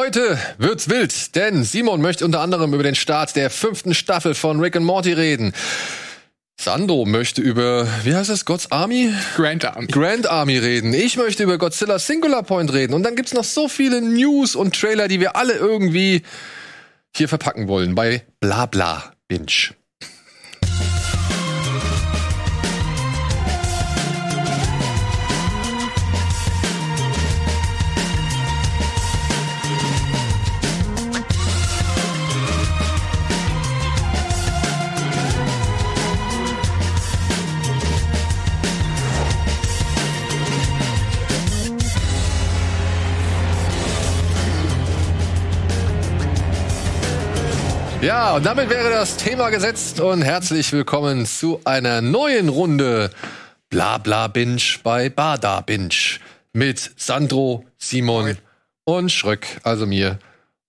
Heute wird's wild, denn Simon möchte unter anderem über den Start der fünften Staffel von Rick and Morty reden. Sandro möchte über, wie heißt es, God's Army? Grand Army. Grand Army reden. Ich möchte über Godzilla Singular Point reden. Und dann gibt's noch so viele News und Trailer, die wir alle irgendwie hier verpacken wollen bei Blabla Binge. Ja, und damit wäre das Thema gesetzt und herzlich willkommen zu einer neuen Runde Blabla Binge bei Bada Binge mit Sandro, Simon und Schröck, also mir.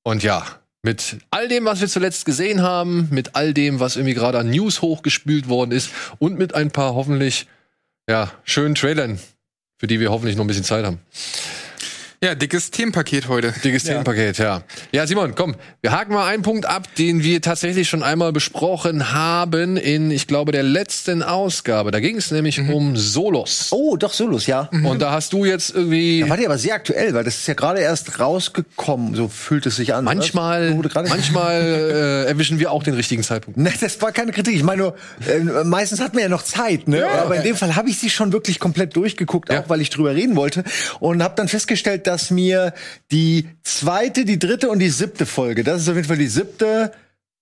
Und ja, mit all dem, was wir zuletzt gesehen haben, mit all dem, was irgendwie gerade an News hochgespült worden ist und mit ein paar hoffentlich ja, schönen Trailern, für die wir hoffentlich noch ein bisschen Zeit haben. Ja, dickes Themenpaket heute. Dickes ja. Themenpaket, ja. Ja, Simon, komm, wir haken mal einen Punkt ab, den wir tatsächlich schon einmal besprochen haben in, ich glaube, der letzten Ausgabe. Da ging es nämlich Mhm. um Solos. Oh, doch, Solos, ja. Und da hast du jetzt irgendwie Da war die aber sehr aktuell, weil das ist ja gerade erst rausgekommen, so fühlt es sich an. manchmal, manchmal äh, erwischen wir auch den richtigen Zeitpunkt. Ne, das war keine Kritik. Ich meine nur, äh, meistens hat man ja noch Zeit, ne? Aber in dem Fall habe ich sie schon wirklich komplett durchgeguckt, Ja. auch weil ich drüber reden wollte. Und habe dann festgestellt, dass mir die zweite, die dritte und die siebte Folge, das ist auf jeden Fall die siebte,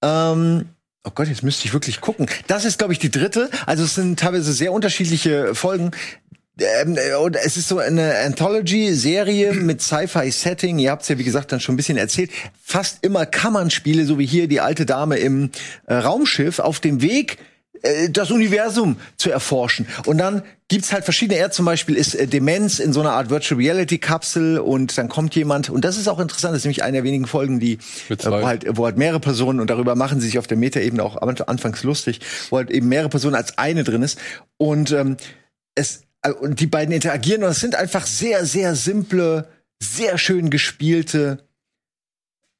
ähm, Oh Gott, jetzt müsste ich wirklich gucken. Das ist, glaube ich, die dritte. Also es sind teilweise sehr unterschiedliche Folgen. Ähm, äh, und es ist so eine Anthology-Serie mit Sci-Fi-Setting. Ihr habt es ja, wie gesagt, dann schon ein bisschen erzählt. Fast immer Kammernspiele, so wie hier die alte Dame im äh, Raumschiff auf dem Weg das Universum zu erforschen. Und dann gibt's halt verschiedene. Er zum Beispiel ist äh, Demenz in so einer Art Virtual Reality Kapsel und dann kommt jemand und das ist auch interessant. Das ist nämlich eine der wenigen Folgen, die äh, wo halt, wo halt mehrere Personen und darüber machen sie sich auf der Metaebene auch anfangs lustig, wo halt eben mehrere Personen als eine drin ist und ähm, es äh, und die beiden interagieren und es sind einfach sehr sehr simple, sehr schön gespielte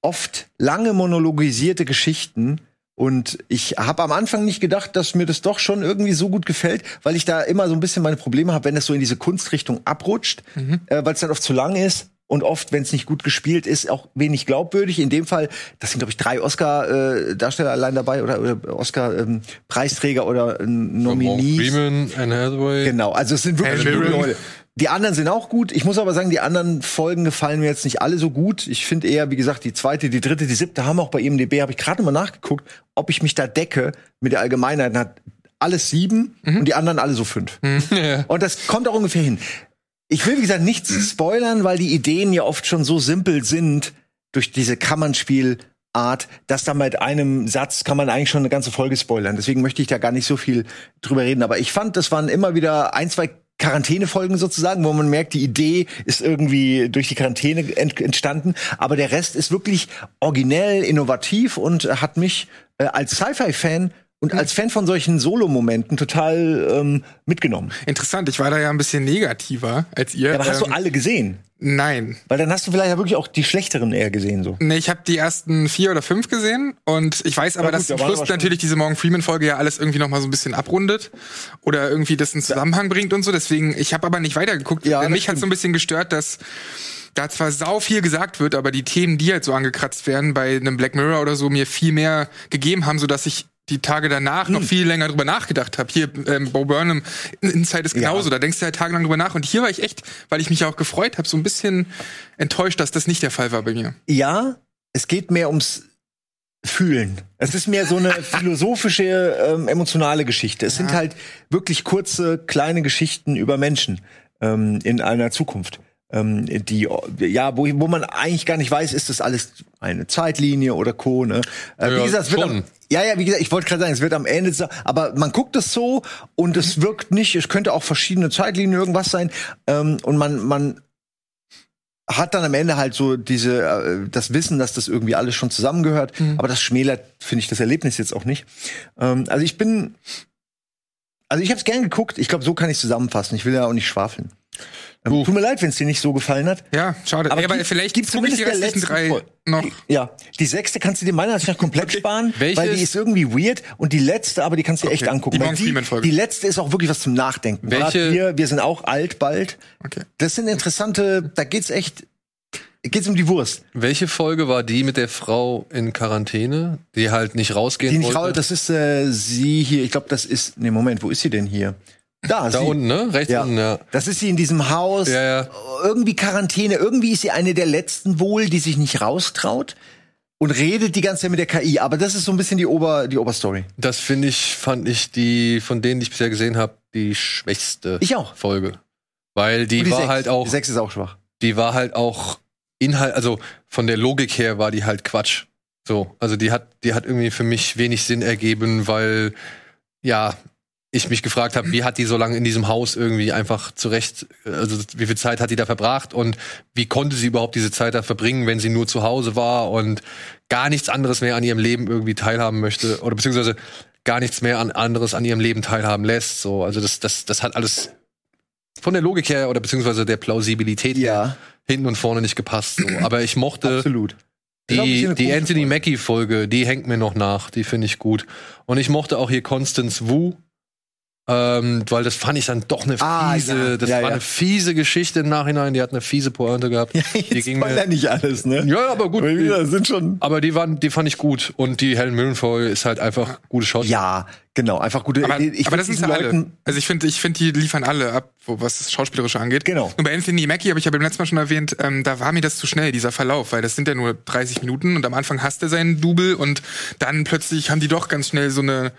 oft lange monologisierte Geschichten. Und ich habe am Anfang nicht gedacht, dass mir das doch schon irgendwie so gut gefällt, weil ich da immer so ein bisschen meine Probleme habe, wenn es so in diese Kunstrichtung abrutscht, äh, weil es dann oft zu lang ist. Und oft, wenn es nicht gut gespielt ist, auch wenig glaubwürdig. In dem Fall, das sind, glaube ich, drei Oscar-Darsteller allein dabei oder, oder Oscar-Preisträger oder äh, Nominees. Freeman, Anne Hathaway. Genau, also es sind wirklich. Leute. Die anderen sind auch gut. Ich muss aber sagen, die anderen Folgen gefallen mir jetzt nicht alle so gut. Ich finde eher, wie gesagt, die zweite, die dritte, die siebte haben auch bei IMDb, habe ich gerade mal nachgeguckt, ob ich mich da decke mit der Allgemeinheit. Hat alles sieben und die anderen alle so fünf. Und das kommt auch ungefähr hin. Ich will, wie gesagt, nichts spoilern, weil die Ideen ja oft schon so simpel sind durch diese Kammernspielart, dass da mit einem Satz kann man eigentlich schon eine ganze Folge spoilern. Deswegen möchte ich da gar nicht so viel drüber reden. Aber ich fand, das waren immer wieder ein, zwei Quarantänefolgen sozusagen, wo man merkt, die Idee ist irgendwie durch die Quarantäne ent entstanden, aber der Rest ist wirklich originell, innovativ und hat mich äh, als Sci-Fi-Fan und als Fan von solchen Solo-Momenten total ähm, mitgenommen. Interessant, ich war da ja ein bisschen negativer als ihr. Ja, aber hast du Ähm, alle gesehen? Nein. Weil dann hast du vielleicht ja wirklich auch die schlechteren eher gesehen so. Nee, ich habe die ersten vier oder fünf gesehen und ich weiß aber, Ja, gut, dass da zum Schluss natürlich diese Morgan Freeman Folge ja alles irgendwie noch mal so ein bisschen abrundet oder irgendwie das in Zusammenhang bringt und so. Deswegen, ich habe aber nicht weitergeguckt. Ja, mich hat so ein bisschen gestört, dass da zwar sau viel gesagt wird, aber die Themen, die halt so angekratzt werden bei einem Black Mirror oder so, mir viel mehr gegeben haben, so dass ich die Tage danach Hm. noch viel länger drüber nachgedacht habe. Hier, ähm, Bo Burnham, Inside ist Ja. genauso. Da denkst du halt tagelang drüber nach. Und hier war ich echt, weil ich mich ja auch gefreut habe, so ein bisschen enttäuscht, dass das nicht der Fall war bei mir. Ja, es geht mehr ums Fühlen. Es ist mehr so eine philosophische, ähm, emotionale Geschichte. Es sind halt wirklich kurze, kleine Geschichten über Menschen ähm, in einer Zukunft. Ähm, die, ja, wo, wo man eigentlich gar nicht weiß, ist das alles eine Zeitlinie oder Co. Ne? Äh, Ja, wie gesagt, es wird am, ja, ja, wie gesagt, ich wollte gerade sagen, es wird am Ende, aber man guckt es so und es wirkt nicht, es könnte auch verschiedene Zeitlinien irgendwas sein ähm, und man, man hat dann am Ende halt so diese äh, das Wissen, dass das irgendwie alles schon zusammengehört, aber das schmälert finde ich das Erlebnis jetzt auch nicht. Ähm, also ich bin also ich habe es gern geguckt, ich glaube, so kann ich zusammenfassen. Ich will ja auch nicht schwafeln. Uh. Tut mir leid, wenn es dir nicht so gefallen hat. Ja, schade. Aber ja, aber vielleicht gib gucke ich die restlichen letzten drei Folge. noch. Ja, die sechste kannst du dir meiner Ansicht nach komplett sparen, Welche weil die ist- irgendwie weird und die letzte, aber die kannst du dir echt Okay, angucken. die Morgan Freeman-Folge. die letzte ist auch wirklich was zum Nachdenken. Welche- wir, wir sind auch alt bald. Okay. Das sind interessante, da geht's echt, geht's um die Wurst. Welche Folge war die mit der Frau in Quarantäne, die halt nicht rausgehen Die nicht wollte? raus, das ist äh, sie hier, ich glaube, das ist, nee, Moment, wo ist sie denn hier? Da, da sie. unten, ne? Rechts Ja. unten, ja. Das ist sie in diesem Haus. Ja, ja. Irgendwie Quarantäne. Irgendwie ist sie eine der letzten wohl, die sich nicht raustraut und redet die ganze Zeit mit der KI. Aber das ist so ein bisschen die Ober, die Oberstory. Das finde ich, fand ich die, von denen, die ich bisher gesehen habe, die schwächste Ich auch. Folge. Weil die, die war sechs. halt auch, Die sechs ist auch schwach. die war halt auch Inhalt, also von der Logik her war die halt Quatsch. So, also die hat, die hat irgendwie für mich wenig Sinn ergeben, weil ja ich mich gefragt habe, wie hat die so lange in diesem Haus irgendwie einfach zurecht, also wie viel Zeit hat die da verbracht und wie konnte sie überhaupt diese Zeit da verbringen, wenn sie nur zu Hause war und gar nichts anderes mehr an ihrem Leben irgendwie teilhaben möchte oder beziehungsweise gar nichts mehr an anderes an ihrem Leben teilhaben lässt. So, also das, das, das hat alles von der Logik her oder beziehungsweise der Plausibilität her Ja, hinten und vorne nicht gepasst. So. Aber ich mochte absolut. Die, eine die Anthony. Mackie Folge, die hängt mir noch nach, die finde ich gut. Und ich mochte auch hier Constance Wu, ähm, weil das fand ich dann doch eine Ah, fiese, ja. das Ja, war ja. eine fiese Geschichte im Nachhinein. Die hat eine fiese Pointe gehabt. die Jetzt ging spoiler mir, nicht alles, ne? ja, aber gut. Aber Die, sind schon. aber die waren, die fand ich gut. Und die Helen Mirren Folge ist halt einfach gute Shot. Ja, genau. Einfach gute. Aber, ich aber das sind ja alle. Also ich finde, ich finde, die liefern alle ab, was das Schauspielerische angeht. Genau. Und bei Anthony Mackie habe ich ja beim letzten Mal schon erwähnt, ähm, da war mir das zu schnell, dieser Verlauf, weil das sind ja nur 30 Minuten und am Anfang hasst er seinen Double und dann plötzlich haben die doch ganz schnell so eine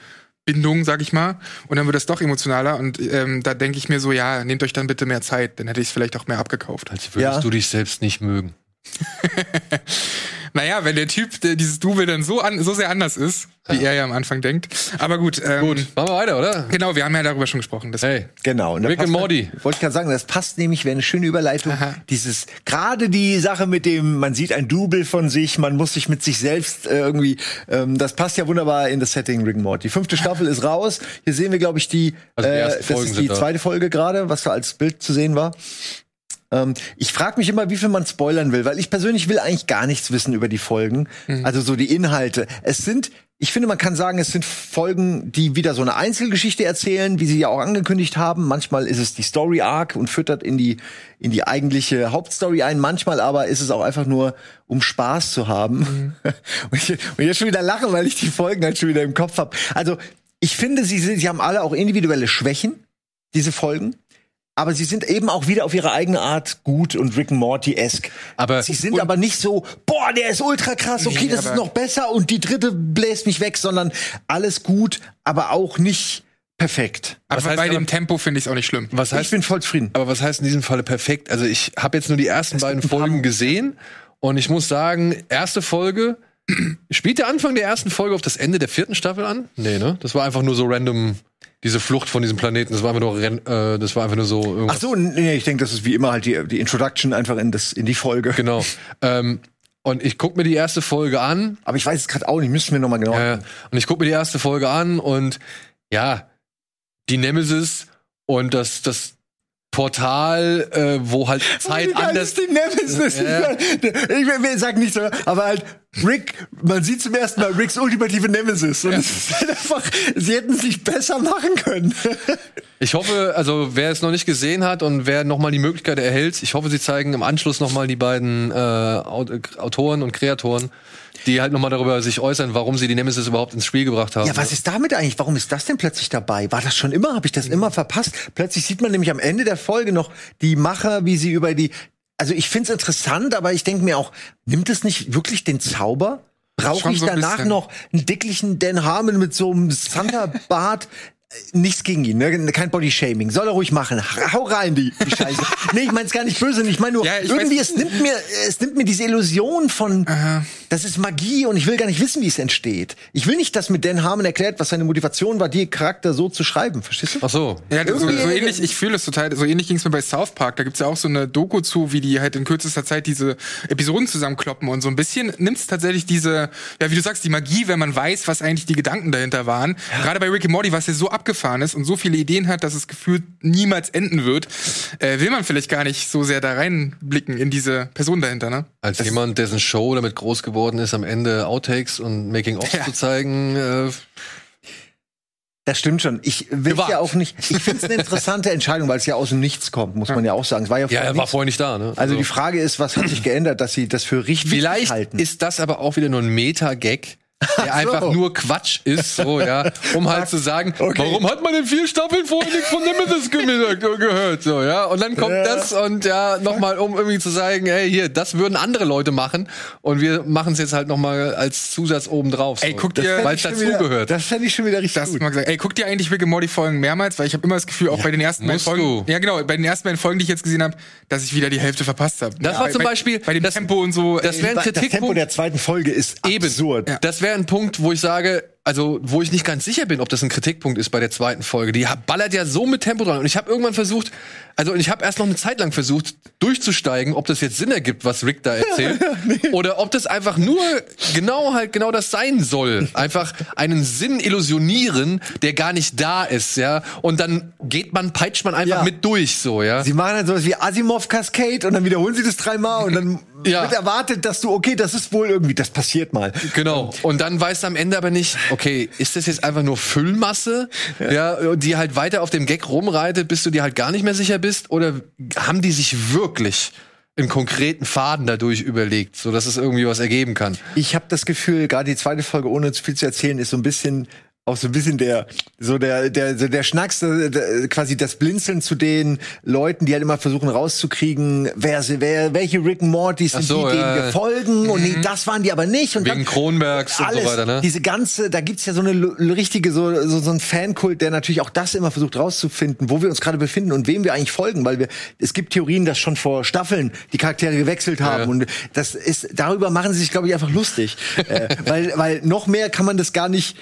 Bindung, sag ich mal, und dann wird das doch emotionaler und ähm, da denke ich mir so, ja, nehmt euch dann bitte mehr Zeit, dann hätte ich es vielleicht auch mehr abgekauft. Als würdest Ja. du dich selbst nicht mögen. Naja, wenn der Typ, der dieses Double dann so, an, so sehr anders ist, wie er ja am Anfang denkt. Aber gut, ähm, Gut, machen wir weiter, oder? genau, wir haben ja darüber schon gesprochen. Das Hey, Genau. Und Rick and Morty. Wollte ich gerade sagen, das passt nämlich, wäre eine schöne Überleitung. Aha. Dieses, gerade die Sache mit dem, man sieht ein Double von sich, man muss sich mit sich selbst äh, irgendwie, ähm, das passt ja wunderbar in das Setting Rick and Morty. Die fünfte Staffel ist raus. Hier sehen wir, glaube ich, die, Also die äh, das ist die zweite Folge gerade, was da als Bild zu sehen war. Ähm, ich frage mich immer, wie viel man spoilern will, weil ich persönlich will eigentlich gar nichts wissen über die Folgen. Also so die Inhalte. Es sind, ich finde, man kann sagen, es sind Folgen, die wieder so eine Einzelgeschichte erzählen, wie sie ja auch angekündigt haben. Manchmal ist es die Story Arc und füttert in die in die eigentliche Hauptstory ein. Manchmal aber ist es auch einfach nur, um Spaß zu haben. und, ich, und jetzt schon wieder lachen, weil ich die Folgen halt schon wieder im Kopf habe. Also ich finde, sie sind, sie haben alle auch individuelle Schwächen, diese Folgen. Aber sie sind eben auch wieder auf ihre eigene Art gut und Rick and Morty-esque. Aber- sie sind aber nicht so, boah, der ist ultra krass, okay, Nee, das ist noch besser und die dritte bläst mich weg, sondern alles gut, aber auch nicht perfekt. Aber Was heißt bei aber- dem Tempo finde ich es auch nicht schlimm. was ich heißt bin voll zufrieden. Aber was heißt in diesem Falle perfekt? Also ich habe jetzt nur die ersten beiden ein paar- Folgen gesehen und ich muss sagen, erste Folge spielt der Anfang der ersten Folge auf das Ende der vierten Staffel an? Nee, ne? Das war einfach nur so random diese Flucht von diesem Planeten. Das war einfach nur ren- äh, das war einfach nur so irgendwas. Ach so, nee, ich denke, das ist wie immer halt die, die Introduction einfach in das in die Folge. Genau. ähm, und ich guck mir die erste Folge an Aber ich weiß es gerade auch nicht, müssten wir noch mal genau. Ja. Und ich gucke mir die erste Folge an und ja, die Nemesis und das, das Portal, äh, wo halt Zeit anders. ist die Nemesis. Ja. Ich, will- sag nicht so, aber halt Rick, man sieht zum ersten Mal Ricks ultimative Nemesis. Und es ist halt einfach, sie hätten es nicht besser machen können. Ich hoffe, also wer es noch nicht gesehen hat und wer nochmal die Möglichkeit erhält, ich hoffe, sie zeigen im Anschluss nochmal die beiden äh, Aut- Autoren und Kreatoren, die halt nochmal darüber sich äußern, warum sie die Nemesis überhaupt ins Spiel gebracht haben. Ja, was ist damit eigentlich? Warum ist das denn plötzlich dabei? War das schon immer? Habe ich das immer verpasst? Plötzlich sieht man nämlich am Ende der Folge noch die Macher, wie sie über die. Also ich find's interessant, aber ich denke mir auch, nimmt es nicht wirklich den Zauber? Brauche ich so ein danach bisschen. noch einen dicklichen Dan Harmon mit so einem Santa-Bart? Nichts gegen ihn, ne? kein Bodyshaming. Soll er ruhig machen. Hau rein, die, die Scheiße. nee, ich mein's gar nicht böse. Ich meine nur, Ja, ich irgendwie, weiß- es nimmt mir, es nimmt mir diese Illusion von, das ist Magie und ich will gar nicht wissen, wie es entsteht. Ich will nicht, dass mit Dan Harmon erklärt, was seine Motivation war, die Charakter so zu schreiben. Verstehst du? Ach so. Ja, so, so ähnlich, ich fühle es total, so ähnlich ging es mir bei South Park. Da gibt's ja auch so eine Doku zu, wie die halt in kürzester Zeit diese Episoden zusammenkloppen und so ein bisschen nimmt's tatsächlich diese, ja, wie du sagst, die Magie, wenn man weiß, was eigentlich die Gedanken dahinter waren. Gerade bei Rick and Morty, was ja so abgefahren ist und so viele Ideen hat, dass es gefühlt niemals enden wird, äh, will man vielleicht gar nicht so sehr da reinblicken in diese Person dahinter, ne? Als jemand, dessen Show damit groß geworden ist, am Ende Outtakes und Making-ofs Ja. zu zeigen, äh, Das stimmt schon. Ich will ja auch nicht. Ich finde es eine interessante Entscheidung, weil es ja aus dem Nichts kommt, muss man ja auch sagen. Es war ja, ja, vorher er war vorher nicht da, ne? Also die Frage ist, was hat sich geändert, dass sie das für richtig Vielleicht halten? ist das aber auch wieder nur ein Meta-Gag, der einfach nur Quatsch ist, so, ja, um halt zu sagen, Okay. warum hat man in vier Staffeln vorher nichts von Nemesis gesagt, gehört, so, ja, und dann kommt Ja. das und ja, nochmal, um irgendwie zu sagen, hey, hier, das würden andere Leute machen und wir machen es jetzt halt nochmal als Zusatz oben drauf. So. Ey, guckt Das- ihr- weil es dazugehört. Das fände ich schon wieder richtig Das gut. mag sagen. Ey, guckt ihr eigentlich Rick and Morty Folgen mehrmals? Weil ich habe immer das Gefühl, auch bei den ersten beiden Folgen, du. ja genau, bei den ersten beiden Folgen, die ich jetzt gesehen habe, dass ich wieder die Hälfte verpasst habe. Das war ja, zum bei, Beispiel- bei dem das- Tempo und so. das ey, wär ein Das Tempo Kritikpunkt- der zweiten Folge ist Eben. absurd. Ja. Das wäre ein Punkt, wo ich sage, also wo ich nicht ganz sicher bin, ob das ein Kritikpunkt ist bei der zweiten Folge. Die ballert ja so mit Tempo dran. Und ich habe irgendwann versucht, also ich habe erst noch eine Zeit lang versucht, durchzusteigen, ob das jetzt Sinn ergibt, was Rick da erzählt. Oder ob das einfach nur genau halt genau das sein soll. Einfach einen Sinn illusionieren, der gar nicht da ist, ja. Und dann geht man, peitscht man einfach Ja. mit durch, so, ja. Sie machen dann sowas wie Asimov Cascade und dann wiederholen sie das dreimal und dann Ja. wird erwartet, dass du, okay, das ist wohl irgendwie, das passiert mal. Genau. Und dann weißt du am Ende aber nicht, okay, ist das jetzt einfach nur Füllmasse, ja. die halt weiter auf dem Gag rumreitet, bis du dir halt gar nicht mehr sicher bist? Oder haben die sich wirklich einen konkreten Faden dadurch überlegt, so dass es irgendwie was ergeben kann? Ich habe das Gefühl, gerade die zweite Folge, ohne zu viel zu erzählen, ist so ein bisschen auch so ein bisschen der so der der so der Schnacks der, der, quasi das Blinzeln zu den Leuten, die halt immer versuchen rauszukriegen, wer sie wer welche Rick and Morty sind so, die, denen wir folgen und nee, das waren die aber nicht und Wegen dann, Kronbergs und so alles, weiter, ne? Diese ganze, da gibt's ja so eine richtige, so, so, so ein Fankult, der natürlich auch das immer versucht rauszufinden, wo wir uns gerade befinden und wem wir eigentlich folgen, weil wir, es gibt Theorien, dass schon vor Staffeln die Charaktere gewechselt haben Ja. und das ist, darüber machen sie sich, glaube ich, einfach lustig. äh, weil, weil noch mehr kann man das gar nicht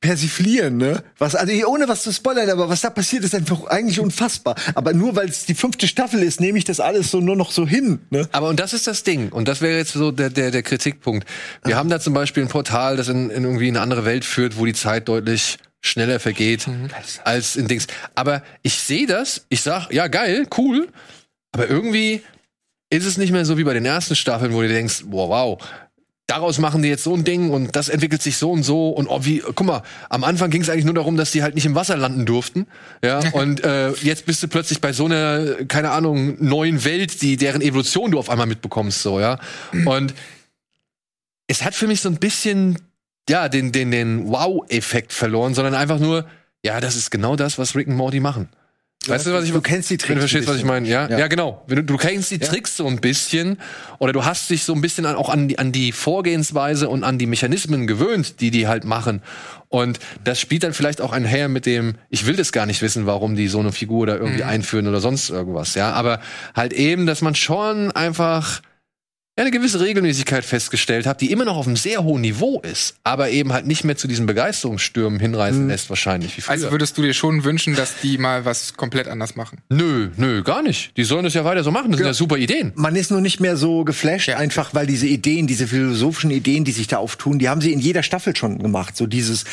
persiflieren, ne? Was, also ohne was zu spoilern, aber was da passiert, ist einfach eigentlich unfassbar. Aber nur weil es die fünfte Staffel ist, nehme ich das alles so nur noch so hin, ne? Aber und das ist das Ding. Und das wäre jetzt so der, der, der Kritikpunkt. Wir haben da zum Beispiel ein Portal, das in, in irgendwie eine andere Welt führt, wo die Zeit deutlich schneller vergeht als in Dings. Aber ich sehe das, ich sag, ja, geil, cool. Aber irgendwie ist es nicht mehr so wie bei den ersten Staffeln, wo du denkst, wow, wow. Daraus machen die jetzt so ein Ding und das entwickelt sich so und so und oh, wie, guck mal, am Anfang ging es eigentlich nur darum, dass die halt nicht im Wasser landen durften, ja, und äh, jetzt bist du plötzlich bei so einer, keine Ahnung, neuen Welt, die deren Evolution du auf einmal mitbekommst, so, ja, und es hat für mich so ein bisschen, ja, den, den, den Wow-Effekt verloren, sondern einfach nur, ja, das ist genau das, was Rick und Morty machen. Weißt du, was ich Du kennst die wenn Tricks du verstehst, was ich meine, ja? Ja. ja? genau. Wenn du, du kennst die Tricks so ein bisschen oder du hast dich so ein bisschen an, auch an die, an die Vorgehensweise und an die Mechanismen gewöhnt, die die halt machen. Und das spielt dann vielleicht auch einher mit dem, ich will das gar nicht wissen, warum die so eine Figur da irgendwie einführen oder sonst irgendwas, ja. Aber halt eben, dass man schon einfach ja, eine gewisse Regelmäßigkeit festgestellt hat, die immer noch auf einem sehr hohen Niveau ist, aber eben halt nicht mehr zu diesen Begeisterungsstürmen hinreißen lässt, wahrscheinlich. Wie früher. also würdest du dir schon wünschen, dass die mal was komplett anders machen? Nö, nö, gar nicht. Die sollen das ja weiter so machen. Das sind ja super Ideen. Man ist nur nicht mehr so geflasht, einfach weil diese Ideen, diese philosophischen Ideen, die sich da auftun, die haben sie in jeder Staffel schon gemacht. So dieses,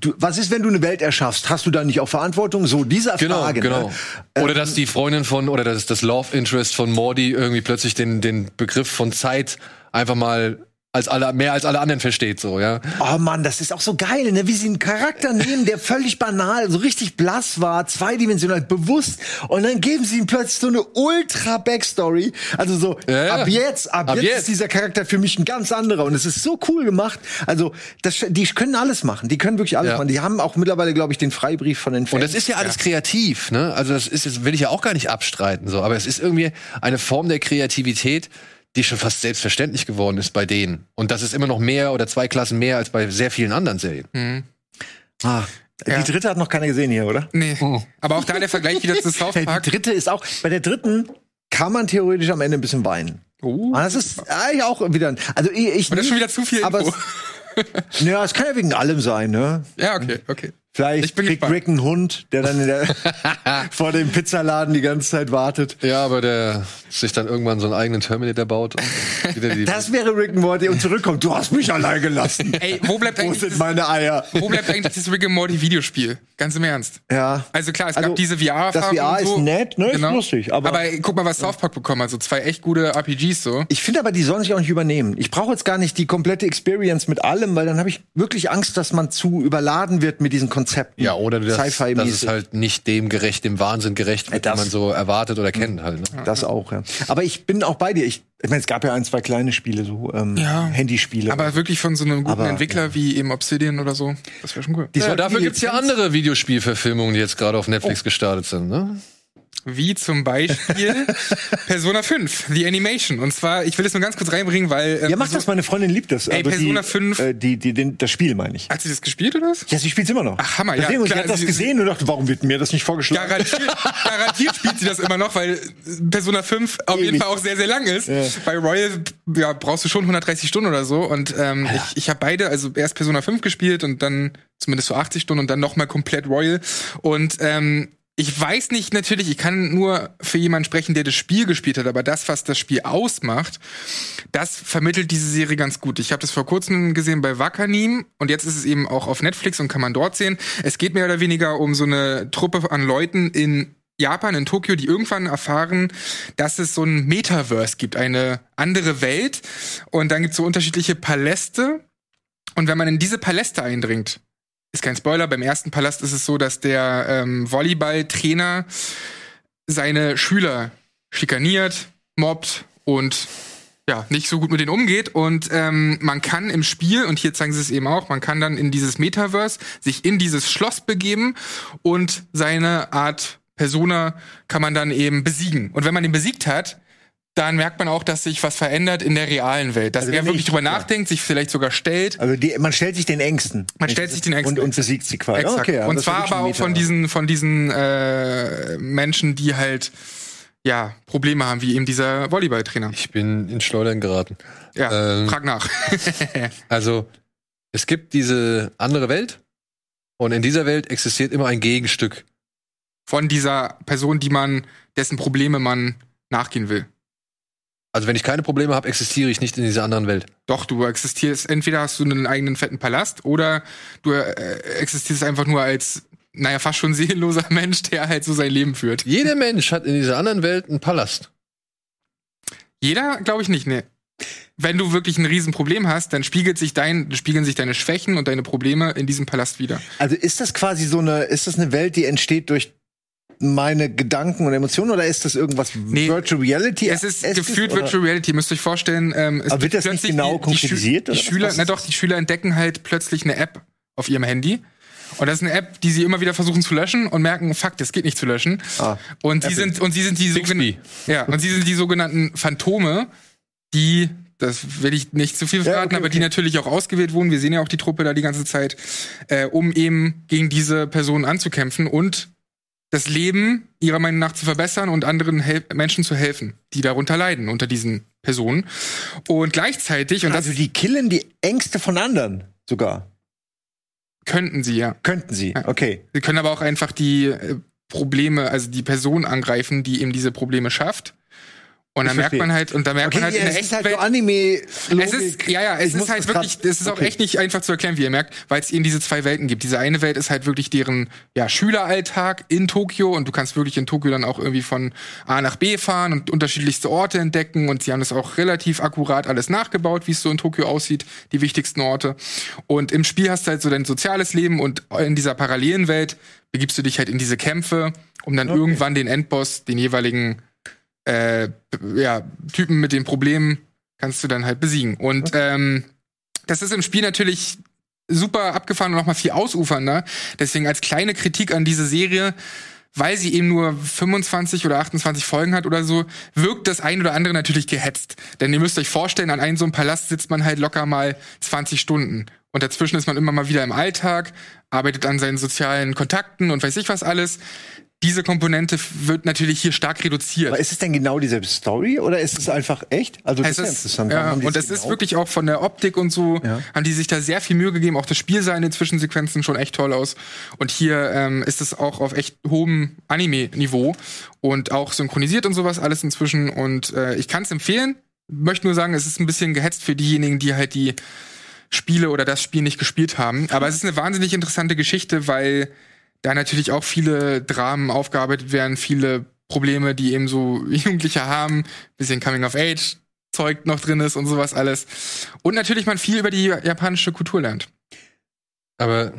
du, was ist, wenn du eine Welt erschaffst? Hast du da nicht auch Verantwortung? So diese Genau, Frage. genau. Ne? Oder dass die Freundin von, oder das, das Love Interest von Morty irgendwie plötzlich den, den Begriff von Zeit einfach mal als alle, mehr als alle anderen versteht, so, ja. Oh Mann, das ist auch so geil, ne? Wie sie einen Charakter nehmen, der völlig banal, so richtig blass war, zweidimensional, bewusst, und dann geben sie ihm plötzlich so eine ultra Backstory. Also so, Ja, ja. ab jetzt, ab, Ab jetzt, jetzt. ist dieser Charakter für mich ein ganz anderer. Und es ist so cool gemacht. Also, das, die können alles machen. Die können wirklich alles Ja. machen. Die haben auch mittlerweile, glaube ich, den Freibrief von den Fans. Und das ist ja alles kreativ, ne? Also das ist jetzt, will ich ja auch gar nicht abstreiten, so. Aber es ist irgendwie eine Form der Kreativität, die schon fast selbstverständlich geworden ist bei denen. Und das ist immer noch mehr oder zwei Klassen mehr als bei sehr vielen anderen Serien. ah, Ja. Die dritte hat noch keiner gesehen hier, oder? Nee. Aber auch da der Vergleich wieder zu South Park. die dritte ist auch, bei der dritten kann man theoretisch am Ende ein bisschen weinen. Oh. Ah, das ist ah, ja auch wieder. Also ich, ich Aber das ist schon wieder zu viel Aber Info. es, ja, es kann ja wegen allem sein, ne? Ja, okay, okay. Vielleicht kriegt gespannt. Rick einen Hund, der dann in der, vor dem Pizzaladen die ganze Zeit wartet. Ja, aber der sich dann irgendwann so einen eigenen Terminator baut. Und wieder die, Das wäre Rick and Morty und zurückkommt. Du hast mich allein gelassen. Ey, wo bleibt Wo eigentlich sind das, meine Eier? wo bleibt eigentlich das Rick and Morty Videospiel? Ganz im Ernst. Ja. Also klar, es Also, gab diese VR-Erfahrung. das VR und so. ist nett, ne? Ist lustig, aber- aber guck mal, was South Park bekommen hat. So zwei echt gute RPGs so. Ich finde aber, die sollen sich auch nicht übernehmen. Ich brauche jetzt gar nicht die komplette Experience mit allem, weil dann habe ich wirklich Angst, dass man zu überladen wird mit diesen Konzepten. Ja, oder das, das ist halt nicht dem gerecht, dem Wahnsinn gerecht, Äh, den man so erwartet oder kennt halt. Ne? Das auch, ja. Aber ich bin auch bei dir. Ich, ich meine, es gab ja ein, zwei kleine Spiele, so ähm, Ja. Handyspiele. Aber wirklich von so einem guten Aber, Entwickler wie eben Obsidian oder so. Das wäre schon cool. Ja, dafür gibt's ja andere Videospielverfilmungen, die jetzt gerade auf Oh. Netflix gestartet sind. Ne? Wie zum Beispiel Persona 5, The Animation. Und zwar, ich will es nur ganz kurz reinbringen, weil. ähm, Ja, mach so- das, meine Freundin liebt das. Ey, Also Persona die, 5 Äh, die, die, den, das Spiel meine ich. Hat sie das gespielt oder was? Ja, sie spielt's immer noch. Ach, Hammer, ja, Deswegen, und klar, sie hat das sie- gesehen und dachte, warum wird mir das nicht vorgeschlagen? Garantiert, garantiert spielt sie das immer noch, weil Persona 5 auf jeden. Fall auch sehr, sehr lang ist. Ja. Bei Royal ja, brauchst du schon 130 Stunden oder so. Und ähm, ich, ich habe beide, also erst Persona 5 gespielt und dann zumindest so 80 Stunden und dann nochmal komplett Royal. Und ähm, ich weiß nicht natürlich, ich kann nur für jemanden sprechen, der das Spiel gespielt hat, aber das, was das Spiel ausmacht, das vermittelt diese Serie ganz gut. Ich habe das vor kurzem gesehen bei Wakanim und jetzt ist es eben auch auf Netflix und kann man dort sehen. Es geht mehr oder weniger um so eine Truppe an Leuten in Japan, in Tokio, die irgendwann erfahren, dass es so ein Metaverse gibt, eine andere Welt. Und dann gibt es so unterschiedliche Paläste. Und wenn man in diese Paläste eindringt, ist kein Spoiler, beim ersten Palast ist es so, dass der ähm, Volleyballtrainer seine Schüler schikaniert, mobbt und ja, nicht so gut mit denen umgeht. Und ähm, man kann im Spiel, und hier zeigen sie es eben auch, man kann dann in dieses Metaverse sich in dieses Schloss begeben und seine Art Persona kann man dann eben besiegen. Und wenn man ihn besiegt hat, dann merkt man auch, dass sich was verändert in der realen Welt. Dass Also er wirklich ich- drüber ja. nachdenkt, sich vielleicht sogar stellt. Also die, man stellt sich den Ängsten. Man stellt sich den Ängsten. Und, und besiegt sie quasi. Exakt. Okay, ja, und das ist zwar aber auch von diesen, von diesen äh, Menschen, die halt ja Probleme haben, wie eben dieser Volleyballtrainer. Ich bin in Schleudern geraten. Ja, Ähm, frag nach. Also, es gibt diese andere Welt und in dieser Welt existiert immer ein Gegenstück. von dieser Person, die man, dessen Probleme man nachgehen will. Also, wenn ich keine Probleme habe, existiere ich nicht in dieser anderen Welt. Doch, du existierst, entweder hast du einen eigenen fetten Palast oder du äh, existierst einfach nur als, naja, fast schon seelenloser Mensch, der halt so sein Leben führt. Jeder Mensch hat in dieser anderen Welt einen Palast. Jeder, glaube ich nicht, ne. Wenn du wirklich ein Riesenproblem hast, dann spiegelt sich dein, spiegeln sich deine Schwächen und deine Probleme in diesem Palast wieder. Also ist das quasi so eine, ist das eine Welt, die entsteht durch meine Gedanken und Emotionen oder ist das irgendwas Nee. Virtual Reality? Es ist gefühlt oder? Virtual Reality, müsst ihr euch vorstellen. Ähm, es Aber wird das nicht plötzlich genau die, die, Schü- konkretisiert, die oder Schüler, na doch, die Schüler entdecken halt plötzlich eine App auf ihrem Handy. Und das ist eine App, die sie immer wieder versuchen zu löschen und merken, fuck, das geht nicht zu löschen. Ah, und sie sind und sie sind die sogenannten, ja, und sie sind die sogenannten Phantome, die das will ich nicht zu viel Ja, verraten, okay, aber die natürlich auch ausgewählt wurden. Wir sehen ja auch die Truppe da die ganze Zeit, äh, um eben gegen diese Personen anzukämpfen und das Leben ihrer Meinung nach zu verbessern und anderen Hel Menschen zu helfen, die darunter leiden, unter diesen Personen. Und gleichzeitig, und das also die killen die Ängste von anderen sogar. könnten sie ja. Könnten sie. Okay. Sie können aber auch einfach die äh, Probleme, also die Person angreifen, die eben diese Probleme schafft. Und Ich dann merkt verstehe. man halt, und da merkt Okay, man halt in es der ist echten halt so Anime. Es ist, ja, ja, es ist halt wirklich, es ist auch echt nicht einfach zu erklären, wie ihr merkt, weil es eben diese zwei Welten gibt. Diese eine Welt ist halt wirklich deren, ja, Schüleralltag in Tokio und du kannst wirklich in Tokio dann auch irgendwie von A nach B fahren und unterschiedlichste Orte entdecken und sie haben das auch relativ akkurat alles nachgebaut, wie es so in Tokio aussieht, die wichtigsten Orte. Und im Spiel hast du halt so dein soziales Leben und in dieser parallelen Welt begibst du dich halt in diese Kämpfe, um dann irgendwann den Endboss, den jeweiligen äh, ja, Typen mit den Problemen kannst du dann halt besiegen. Und ähm, das ist im Spiel natürlich super abgefahren und noch mal viel ausufernder. Deswegen als kleine Kritik an diese Serie, weil sie eben nur 25 oder 28 Folgen hat oder so, wirkt das ein oder andere natürlich gehetzt. Denn ihr müsst euch vorstellen, an einem so einem Palast sitzt man halt locker mal 20 Stunden. Und dazwischen ist man immer mal wieder im Alltag, arbeitet an seinen sozialen Kontakten und weiß ich was alles. Diese Komponente wird natürlich hier stark reduziert. Aber ist es denn genau dieselbe Story oder ist es einfach echt? Also Es ja ist, interessant. ja, und das es ist genau- wirklich auch von der Optik und so, Ja. haben die sich da sehr viel Mühe gegeben. Auch das Spiel sah in den Zwischensequenzen schon echt toll aus. Und hier ähm, ist es auch auf echt hohem Anime-Niveau und auch synchronisiert und sowas alles inzwischen. Und äh, ich kann es empfehlen. Möchte nur sagen, es ist ein bisschen gehetzt für diejenigen, die halt die Spiele oder das Spiel nicht gespielt haben. Aber es ist eine wahnsinnig interessante Geschichte, weil da natürlich auch viele Dramen aufgearbeitet werden, viele Probleme, die eben so Jugendliche haben, bisschen Coming of Age Zeug noch drin ist und sowas alles. Und natürlich man viel über die japanische Kultur lernt. Aber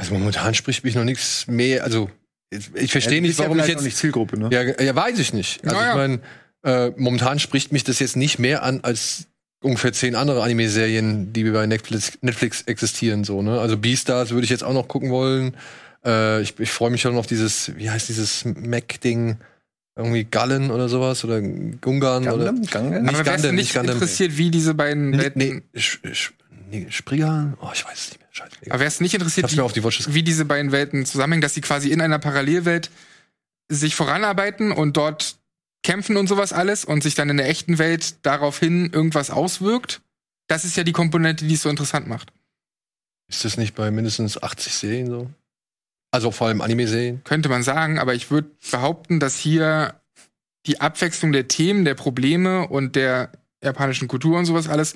also momentan spricht mich noch nichts mehr. Also ich, verstehe Ja, nicht, ist ja warum ich jetzt noch nicht Zielgruppe, ne? Ja, ja, weiß ich nicht. Also Naja. ich meine, äh, momentan spricht mich das jetzt nicht mehr an als ungefähr zehn andere Anime-Serien, die bei Netflix, Netflix existieren. So, ne? Also Beastars würde ich jetzt auch noch gucken wollen. Äh, ich ich freue mich schon auf dieses, wie heißt dieses Mac-Ding? Irgendwie Gallen oder sowas oder Gungan oder Gundam? Nicht Aber Gundam, nicht Gundam. interessiert, wie diese beiden nee, Welten, nee, Sch- Sch- nee, Springer? Oh, ich weiß es nicht mehr. Scheiße. egal. aber wer es nicht Ich interessiert, auf die wie diese beiden Welten zusammenhängen, dass sie quasi in einer Parallelwelt sich voranarbeiten und dort kämpfen und sowas alles und sich dann in der echten Welt daraufhin irgendwas auswirkt. Das ist ja die Komponente, die es so interessant macht. Ist das nicht bei mindestens 80 Serien so? Also vor allem Anime-Serien? Könnte man sagen, aber ich würde behaupten, dass hier die Abwechslung der Themen, der Probleme und der japanischen Kultur und sowas alles,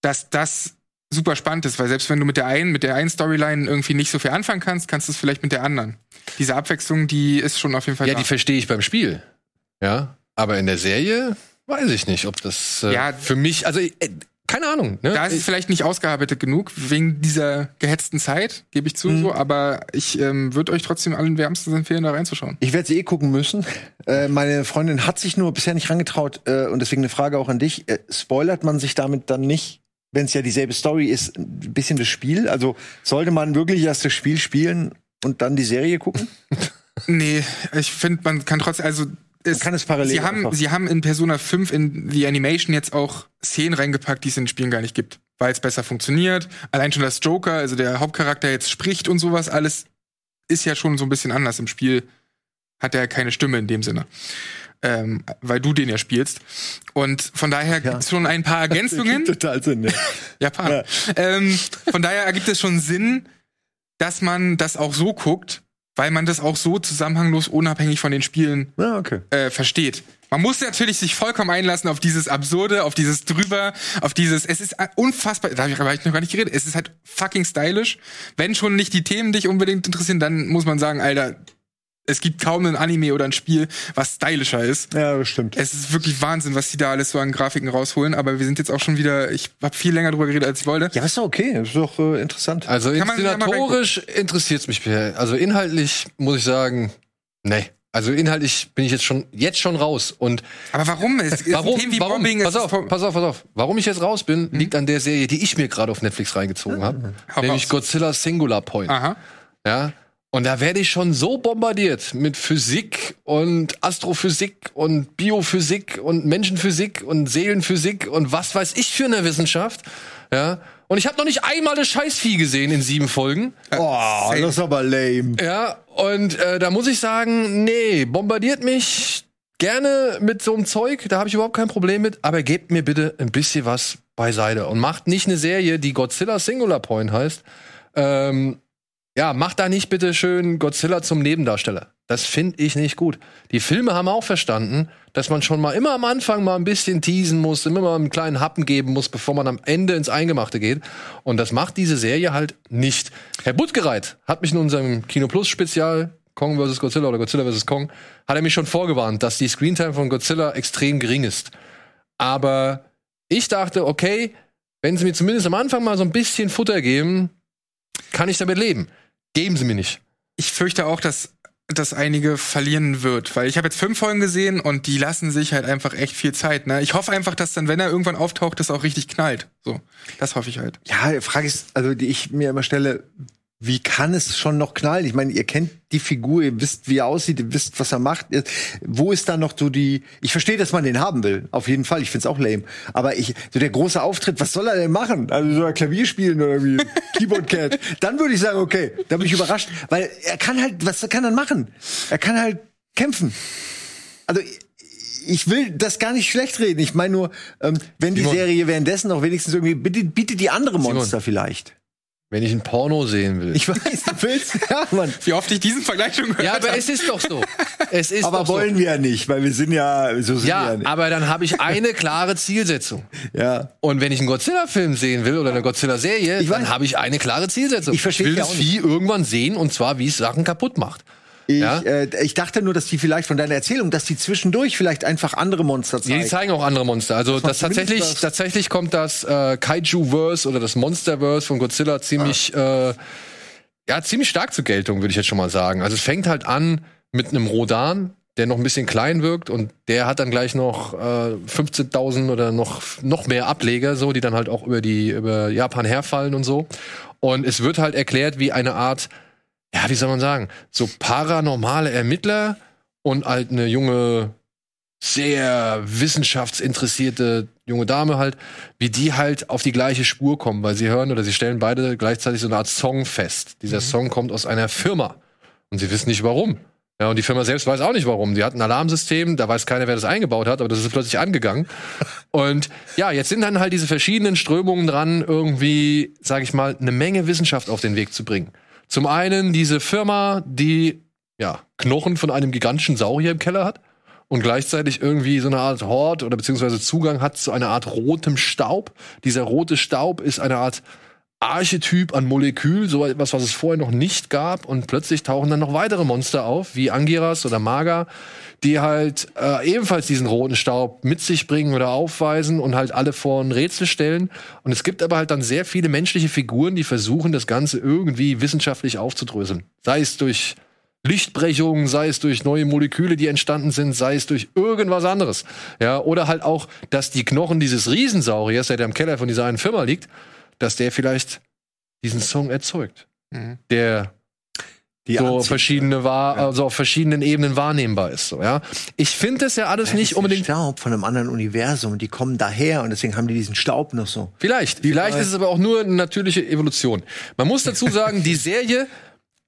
dass das super spannend ist, weil selbst wenn du mit der einen, mit der einen Storyline irgendwie nicht so viel anfangen kannst, kannst du es vielleicht mit der anderen. Diese Abwechslung, die ist schon auf jeden Fall Ja, da. die verstehe ich beim Spiel. Ja, aber in der Serie weiß ich nicht, ob das äh, Ja. für mich, also äh, keine Ahnung. Ne? Da ist es vielleicht nicht ausgearbeitet genug, wegen dieser gehetzten Zeit, gebe ich zu, Mhm. so, aber ich ähm, würde euch trotzdem allen wärmstens empfehlen, da reinzuschauen. Ich werde sie eh gucken müssen. Äh, meine Freundin hat sich nur bisher nicht rangetraut äh, und deswegen eine Frage auch an dich. Äh, spoilert man sich damit dann nicht, wenn es ja dieselbe Story ist, ein bisschen das Spiel? Also sollte man wirklich erst das Spiel spielen und dann die Serie gucken? Nee, ich finde, man kann trotzdem, also es, kann es parallel Sie haben, einfach. sie haben in Persona 5 in die Animation jetzt auch Szenen reingepackt, die es in den Spielen gar nicht gibt, weil es besser funktioniert. Allein schon das Joker, also der Hauptcharakter jetzt spricht und sowas, alles ist ja schon so ein bisschen anders im Spiel. Hat er keine Stimme in dem Sinne. Ähm, weil du den ja spielst. Und von daher Ja. gibt es schon ein paar Ergänzungen. Total Sinn, ja. Japan. Ja. Ähm, von daher ergibt es schon Sinn, dass man das auch so guckt, weil man das auch so zusammenhanglos unabhängig von den Spielen Ja, okay. äh, versteht. Man muss natürlich sich vollkommen einlassen auf dieses Absurde, auf dieses drüber, auf dieses, es ist unfassbar, da habe ich noch gar nicht geredet, es ist halt fucking stylisch. Wenn schon nicht die Themen dich unbedingt interessieren, dann muss man sagen, Alter, es gibt kaum ein Anime oder ein Spiel, was stylischer ist. Ja, das stimmt. Es ist wirklich Wahnsinn, was die da alles so an Grafiken rausholen, aber wir sind jetzt auch schon wieder, ich habe viel länger drüber geredet, als ich wollte. Ja, ist doch okay. Das ist doch äh, interessant. Also Kann inszenatorisch interessiert es mich. Also inhaltlich muss ich sagen, nee. Also inhaltlich bin ich jetzt schon jetzt schon raus und Aber warum? Es, es warum? Themen wie warum? Mobbing, pass es auf, ist- pass auf, pass auf. Warum ich jetzt raus bin, liegt an der Serie, die ich mir gerade auf Netflix reingezogen habe, nämlich raus. Godzilla Singular Point. Aha. Ja. Und da werde ich schon so bombardiert mit Physik und Astrophysik und Biophysik und Menschenphysik und Seelenphysik und was weiß ich für eine Wissenschaft. Ja. Und ich habe noch nicht einmal das Scheißvieh gesehen in sieben Folgen. Oh, das ist aber lame. Ja, und äh, da muss ich sagen, nee, bombardiert mich gerne mit so einem Zeug, da habe ich überhaupt kein Problem mit, aber gebt mir bitte ein bisschen was beiseite und macht nicht eine Serie, die Godzilla Singular Point heißt. Ähm, ja, macht da nicht bitte schön Godzilla zum Nebendarsteller. Das finde ich nicht gut. Die Filme haben auch verstanden, dass man schon mal immer am Anfang mal ein bisschen teasen muss, immer mal einen kleinen Happen geben muss, bevor man am Ende ins Eingemachte geht. Und das macht diese Serie halt nicht. Herr Buttgereit hat mich in unserem Kino Plus Spezial Kong vs. Godzilla oder Godzilla vs. Kong, hat er mich schon vorgewarnt, dass die Screentime von Godzilla extrem gering ist. Aber ich dachte, okay, wenn sie mir zumindest am Anfang mal so ein bisschen Futter geben, kann ich damit leben. Geben sie mir nicht. Ich fürchte auch, dass das einige verlieren wird, weil ich habe jetzt fünf Folgen gesehen und die lassen sich halt einfach echt viel Zeit. Ne? Ich hoffe einfach, dass dann, wenn er irgendwann auftaucht, das auch richtig knallt. So, das hoffe ich halt. Ja, die Frage ist, also die ich mir immer stelle, wie kann es schon noch knallen? Ich meine, ihr kennt die Figur, ihr wisst, wie er aussieht, ihr wisst, was er macht. Wo ist da noch so die. Ich verstehe, dass man den haben will, auf jeden Fall. Ich find's auch lame. Aber ich, so der große Auftritt, was soll er denn machen? Also soll er Klavier spielen oder wie Keyboard Cat? Dann würde ich sagen, okay, da bin ich überrascht, weil er kann halt, was kann er machen? Er kann halt kämpfen. Also ich will das gar nicht schlecht reden. Ich meine nur, ähm, wenn die Simon. Serie währenddessen auch wenigstens irgendwie bietet, bietet die andere Monster vielleicht. Wenn ich ein Porno sehen will. Ich weiß, du willst. Ja, Mann. Wie oft ich diesen Vergleich schon gehört ja, aber habe. es ist doch so. Es ist Aber doch so. wollen wir ja nicht, weil wir sind ja, so sind wir Ja, ja nicht. aber dann habe ich eine klare Zielsetzung. Ja. Und wenn ich einen Godzilla-Film sehen will oder eine Godzilla-Serie, Ich dann habe ich eine klare Zielsetzung. Ich verstehe will ja das. Vieh irgendwann sehen und zwar, wie es Sachen kaputt macht. Ich, Ja? äh, ich dachte nur, dass die vielleicht von deiner Erzählung, dass die zwischendurch vielleicht einfach andere Monster Ja, zeigen. die zeigen auch andere Monster. Also das zumindest tatsächlich, das- tatsächlich kommt das äh, Kaiju-Verse oder das Monster-Verse von Godzilla ziemlich, äh, ja, ziemlich stark zur Geltung, würde ich jetzt schon mal sagen. Also es fängt halt an mit einem Rodan, der noch ein bisschen klein wirkt und der hat dann gleich noch äh, 15.000 oder noch noch mehr Ableger, so die dann halt auch über die über Japan herfallen und so. Und es wird halt erklärt wie eine Art, ja, wie soll man sagen, so paranormale Ermittler und halt eine junge sehr wissenschaftsinteressierte junge Dame halt, wie die halt auf die gleiche Spur kommen, weil sie hören oder sie stellen beide gleichzeitig so eine Art Song fest. Dieser Song kommt aus einer Firma und sie wissen nicht warum. Ja, und die Firma selbst weiß auch nicht warum. Die hat ein Alarmsystem, da weiß keiner, wer das eingebaut hat, aber das ist plötzlich angegangen. Und ja, jetzt sind dann halt diese verschiedenen Strömungen dran, irgendwie, sag ich mal, eine Menge Wissenschaft auf den Weg zu bringen. Zum einen diese Firma, die ja Knochen von einem gigantischen Saurier im Keller hat und gleichzeitig irgendwie so eine Art Hort oder beziehungsweise Zugang hat zu einer Art rotem Staub. Dieser rote Staub ist eine Art Archetyp an Molekül, so etwas, was es vorher noch nicht gab. Und plötzlich tauchen dann noch weitere Monster auf, wie Angiras oder Maga, die halt äh, ebenfalls diesen roten Staub mit sich bringen oder aufweisen und halt alle vor ein Rätsel stellen. Und es gibt aber halt dann sehr viele menschliche Figuren, die versuchen, das Ganze irgendwie wissenschaftlich aufzudröseln. Sei es durch Lichtbrechungen, sei es durch neue Moleküle, die entstanden sind, sei es durch irgendwas anderes. Ja, oder halt auch, dass die Knochen dieses Riesensauriers, der da im Keller von dieser einen Firma liegt, dass der vielleicht diesen Song erzeugt. Mhm. Der Die so anzieht. verschiedene wahr, also auf verschiedenen Ebenen wahrnehmbar ist. So, ja. Ich finde das ja alles Das nicht unbedingt. Staub von einem anderen Universum. Die kommen daher und deswegen haben die diesen Staub noch so. Vielleicht. Vielleicht ist es aber auch nur eine natürliche Evolution. Man muss dazu sagen, die Serie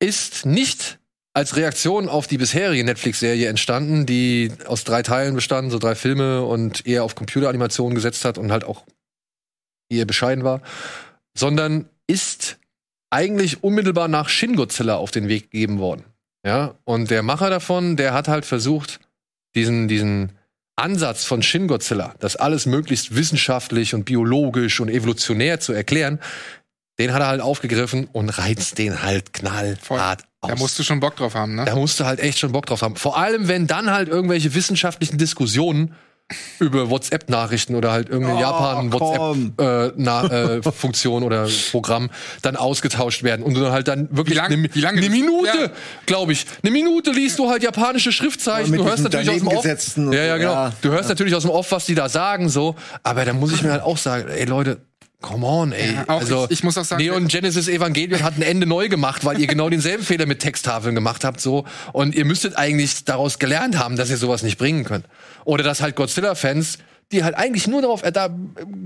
ist nicht als Reaktion auf die bisherige Netflix-Serie entstanden, die aus drei Teilen bestand, so drei Filme und eher auf Computeranimation gesetzt hat und halt auch eher bescheiden war, sondern ist eigentlich unmittelbar nach Shin Godzilla auf den Weg gegeben worden. Ja, und der Macher davon, der hat halt versucht, diesen, diesen Ansatz von Shin Godzilla, das alles möglichst wissenschaftlich und biologisch und evolutionär zu erklären, den hat er halt aufgegriffen und reizt den halt knallhart aus. Da musst du schon Bock drauf haben, ne? Da musst du halt echt schon Bock drauf haben. Vor allem, wenn dann halt irgendwelche wissenschaftlichen Diskussionen über WhatsApp-Nachrichten oder halt irgendeine Oh. Japan-WhatsApp-Funktion oder Programm dann ausgetauscht werden und du dann halt dann wirklich eine, das- Minute, ja. glaube ich, eine Minute liest du halt japanische Schriftzeichen. Du hörst natürlich aus dem Off. Ja, ja, genau. ja. Du hörst natürlich aus dem Off, was die da sagen, so. Aber da muss ich mir halt auch sagen, ey Leute, come on, ey. Ja, auch also, ich- ich muss auch sagen- Neon Genesis Evangelion hat ein Ende neu gemacht, weil ihr genau denselben Fehler mit Texttafeln gemacht habt, so. Und ihr müsstet eigentlich daraus gelernt haben, dass ihr sowas nicht bringen könnt. Oder dass halt Godzilla-Fans, die halt eigentlich nur darauf äh, da,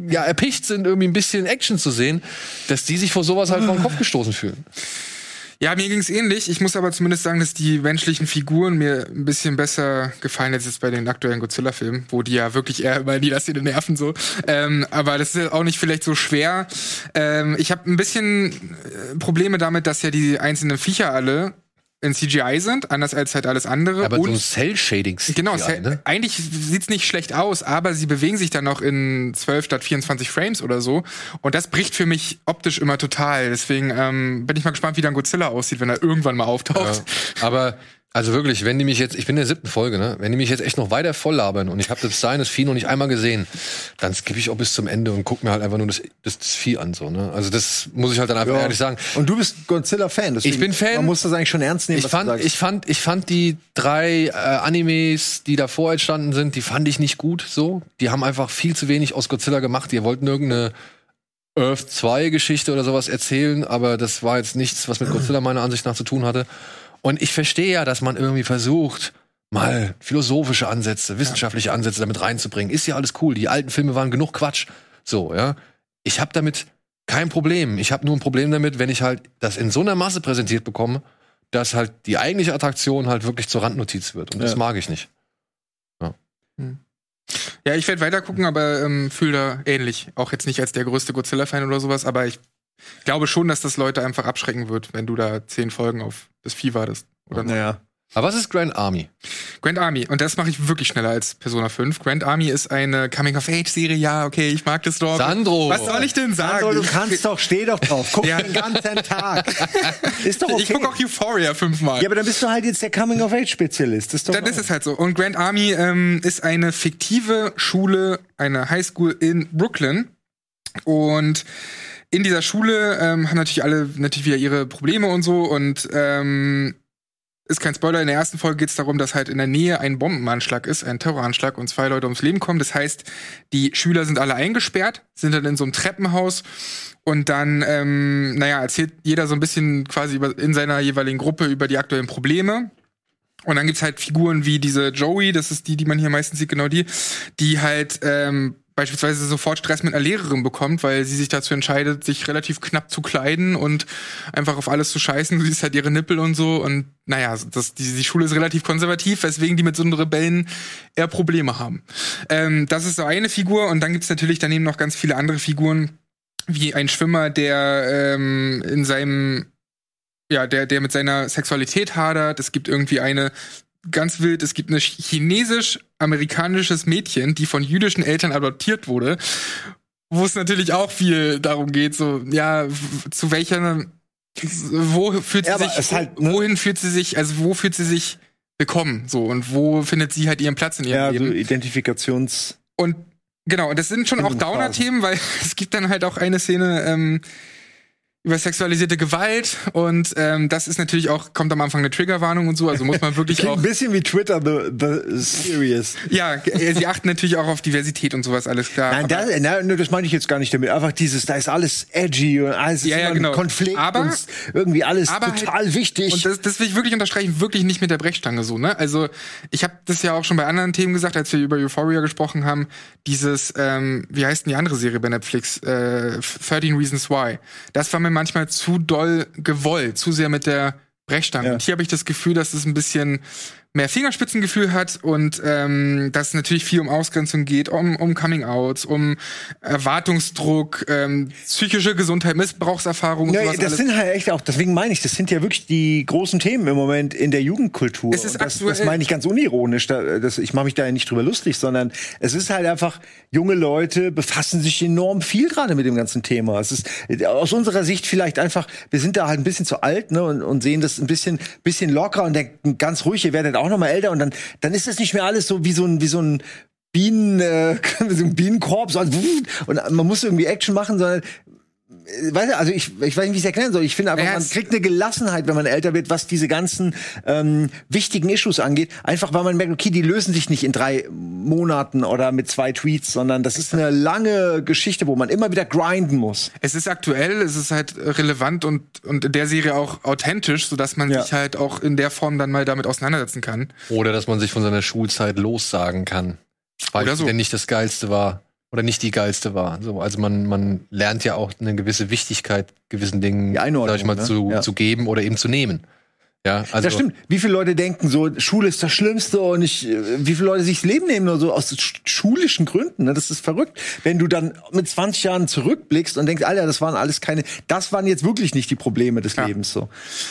ja, erpicht sind, irgendwie ein bisschen Action zu sehen, dass die sich vor sowas halt vor den Kopf gestoßen fühlen. Ja, mir ging's ähnlich. Ich muss aber zumindest sagen, dass die menschlichen Figuren mir ein bisschen besser gefallen als jetzt bei den aktuellen Godzilla-Filmen, wo die ja wirklich eher immer die Szene nerven so. Ähm, aber das ist auch nicht vielleicht so schwer. Ähm, ich habe ein bisschen äh, Probleme damit, dass ja die einzelnen Viecher alle in CGI sind, anders als halt alles andere. Aber so Und- ein Cell-Shading. Genau, es- eigentlich sieht's nicht schlecht aus, aber sie bewegen sich dann noch in 12 statt 24 Frames oder so. Und das bricht für mich optisch immer total. Deswegen ähm, bin ich mal gespannt, wie dann Godzilla aussieht, wenn er irgendwann mal auftaucht. Ja. Aber also wirklich, wenn die mich jetzt, ich bin in der siebten Folge, ne? Wenn die mich jetzt echt noch weiter voll labern und ich habe das Sein, das Vieh noch nicht einmal gesehen, dann skippe ich auch bis zum Ende und guck mir halt einfach nur das, das, das Vieh an, so, ne? Also das muss ich halt dann einfach Ja. ehrlich sagen. Und du bist Godzilla-Fan. deswegen- Ich bin Fan. Man muss das eigentlich schon ernst nehmen. Ich fand, ich fand, ich fand die drei äh, Animes, die davor entstanden sind, die fand ich nicht gut. So, die haben einfach viel zu wenig aus Godzilla gemacht. Die wollten irgendeine Earth 2 Geschichte oder sowas erzählen, aber das war jetzt nichts, was mit Godzilla meiner Ansicht nach zu tun hatte. Und ich verstehe ja, dass man irgendwie versucht, mal philosophische Ansätze, wissenschaftliche Ansätze damit reinzubringen. Ist ja alles cool. Die alten Filme waren genug Quatsch. So, ja. Ich habe damit kein Problem. Ich habe nur ein Problem damit, wenn ich halt das in so einer Masse präsentiert bekomme, dass halt die eigentliche Attraktion halt wirklich zur Randnotiz wird. Und das Ja. mag ich nicht. Ja, ich werde weiter gucken, aber ähm, fühle da ähnlich. Auch jetzt nicht als der größte Godzilla-Fan oder sowas, aber ich glaube schon, dass das Leute einfach abschrecken wird, wenn du da zehn Folgen auf das Vieh wartest. Oder. Naja. Aber was ist Grand Army? Grand Army, und das mache ich wirklich schneller als Persona 5. Grand Army ist eine Coming-of-Age-Serie, ja, okay, ich mag das doch. Sandro! Was soll ich denn sagen? Sandro, du kannst doch, steh doch drauf. Guck Ja. den ganzen Tag. Ist doch okay. Ich gucke auch Euphoria fünfmal. ja, aber dann bist du halt jetzt der Coming-of-Age-Spezialist. Ist doch Dann ist es halt so. Und Grand Army ähm, ist eine fiktive Schule, eine Highschool in Brooklyn. Und in dieser Schule ähm, haben natürlich alle natürlich wieder ihre Probleme und so. Und ähm, ist kein Spoiler, in der ersten Folge geht es darum, dass halt in der Nähe ein Bombenanschlag ist, ein Terroranschlag und zwei Leute ums Leben kommen. Das heißt, die Schüler sind alle eingesperrt, sind dann in so einem Treppenhaus und dann, ähm, naja, erzählt jeder so ein bisschen quasi über, in seiner jeweiligen Gruppe über die aktuellen Probleme. Und dann gibt's halt Figuren wie diese Joey, das ist die, die man hier meistens sieht, genau die, die halt ähm, beispielsweise sofort Stress mit einer Lehrerin bekommt, weil sie sich dazu entscheidet, sich relativ knapp zu kleiden und einfach auf alles zu scheißen. Du siehst halt ihre Nippel und so. Und naja, das, die, die Schule ist relativ konservativ, weswegen die mit so einem Rebellen eher Probleme haben. Ähm, das ist so eine Figur. Und dann gibt's natürlich daneben noch ganz viele andere Figuren, wie ein Schwimmer, der ähm, in seinem ja, der, der mit seiner Sexualität hadert. Es gibt irgendwie eine ganz wild, es gibt eine chinesisch-amerikanisches Mädchen, die von jüdischen Eltern adoptiert wurde, wo es natürlich auch viel darum geht, so, ja, zu welcher, wo fühlt sie Ja, sich, halt, ne? wohin fühlt sie sich, also wo fühlt sie sich willkommen, so, und wo findet sie halt ihren Platz in ihrem ja, so Leben? Identifikations. Und genau, und das sind schon auch. Downer-Themen, weil es gibt dann halt auch eine Szene ähm, über sexualisierte Gewalt und ähm, das ist natürlich auch, kommt am Anfang eine Triggerwarnung und so, also muss man wirklich auch. ein bisschen wie Twitter, the, the Series. Ja, äh, sie achten natürlich auch auf Diversität und sowas, alles klar. Nein, das, nein, nö, das meine ich jetzt gar nicht damit. Einfach dieses, da ist alles edgy und alles ist Ja, ja, genau. Konflikt Aber- und irgendwie alles aber halt- total wichtig. Und das, das will ich wirklich unterstreichen, wirklich nicht mit der Brechstange so, ne? Also ich habe das ja auch schon bei anderen Themen gesagt, als wir über Euphoria gesprochen haben, dieses, ähm, wie heißt denn die andere Serie bei Netflix? Äh, 13 Reasons Why. Das war mir manchmal zu doll gewollt, zu sehr mit der Brechstange. Ja. Und hier habe ich das Gefühl, dass es ein bisschen mehr Fingerspitzengefühl hat und ähm, dass es natürlich viel um Ausgrenzung geht, um, um Coming-Outs, um Erwartungsdruck, ähm, psychische Gesundheit, Missbrauchserfahrung und Ja, das alles. sind halt echt auch, deswegen meine ich, das sind ja wirklich die großen Themen im Moment in der Jugendkultur. Es ist das, das meine ich ganz unironisch. Da, das, ich mache mich da ja nicht drüber lustig, sondern es ist halt einfach, junge Leute befassen sich enorm viel gerade mit dem ganzen Thema. Es ist aus unserer Sicht vielleicht einfach, wir sind da halt ein bisschen zu alt ne, und, und sehen das ein bisschen, bisschen lockerer und denken ganz ruhig, ihr werdet auch noch mal älter und dann, dann ist das nicht mehr alles so wie so ein, wie so ein Bienen, äh, so ein Bienenkorb, so, und man muss irgendwie Action machen, sondern äh, Weißt du, also ich, ich weiß nicht, wie ich es erklären soll. Ich finde einfach, man kriegt eine Gelassenheit, wenn man älter wird, was diese ganzen ähm, wichtigen Issues angeht. Einfach, weil man merkt, okay, die lösen sich nicht in drei Monaten oder mit zwei Tweets, sondern das ist eine lange Geschichte, wo man immer wieder grinden muss. Es ist aktuell, es ist halt relevant und, und in der Serie auch authentisch, sodass man Ja. sich halt auch in der Form dann mal damit auseinandersetzen kann. Oder dass man sich von seiner Schulzeit lossagen kann. Weil Oder so. denn nicht das Geilste war. Oder nicht die geilste war. So, also man, man lernt ja auch eine gewisse Wichtigkeit gewissen Dingen, sag ich mal, ne? zu, Ja. zu geben oder eben zu nehmen. Ja, also das stimmt. Wie viele Leute denken so, Schule ist das Schlimmste und ich, äh, wie viele Leute sich das Leben nehmen nur so aus sch schulischen Gründen. Ne? Das ist verrückt. Wenn du dann mit 20 Jahren zurückblickst und denkst, Alter, das waren alles keine, das waren jetzt wirklich nicht die Probleme des Ja. Lebens so.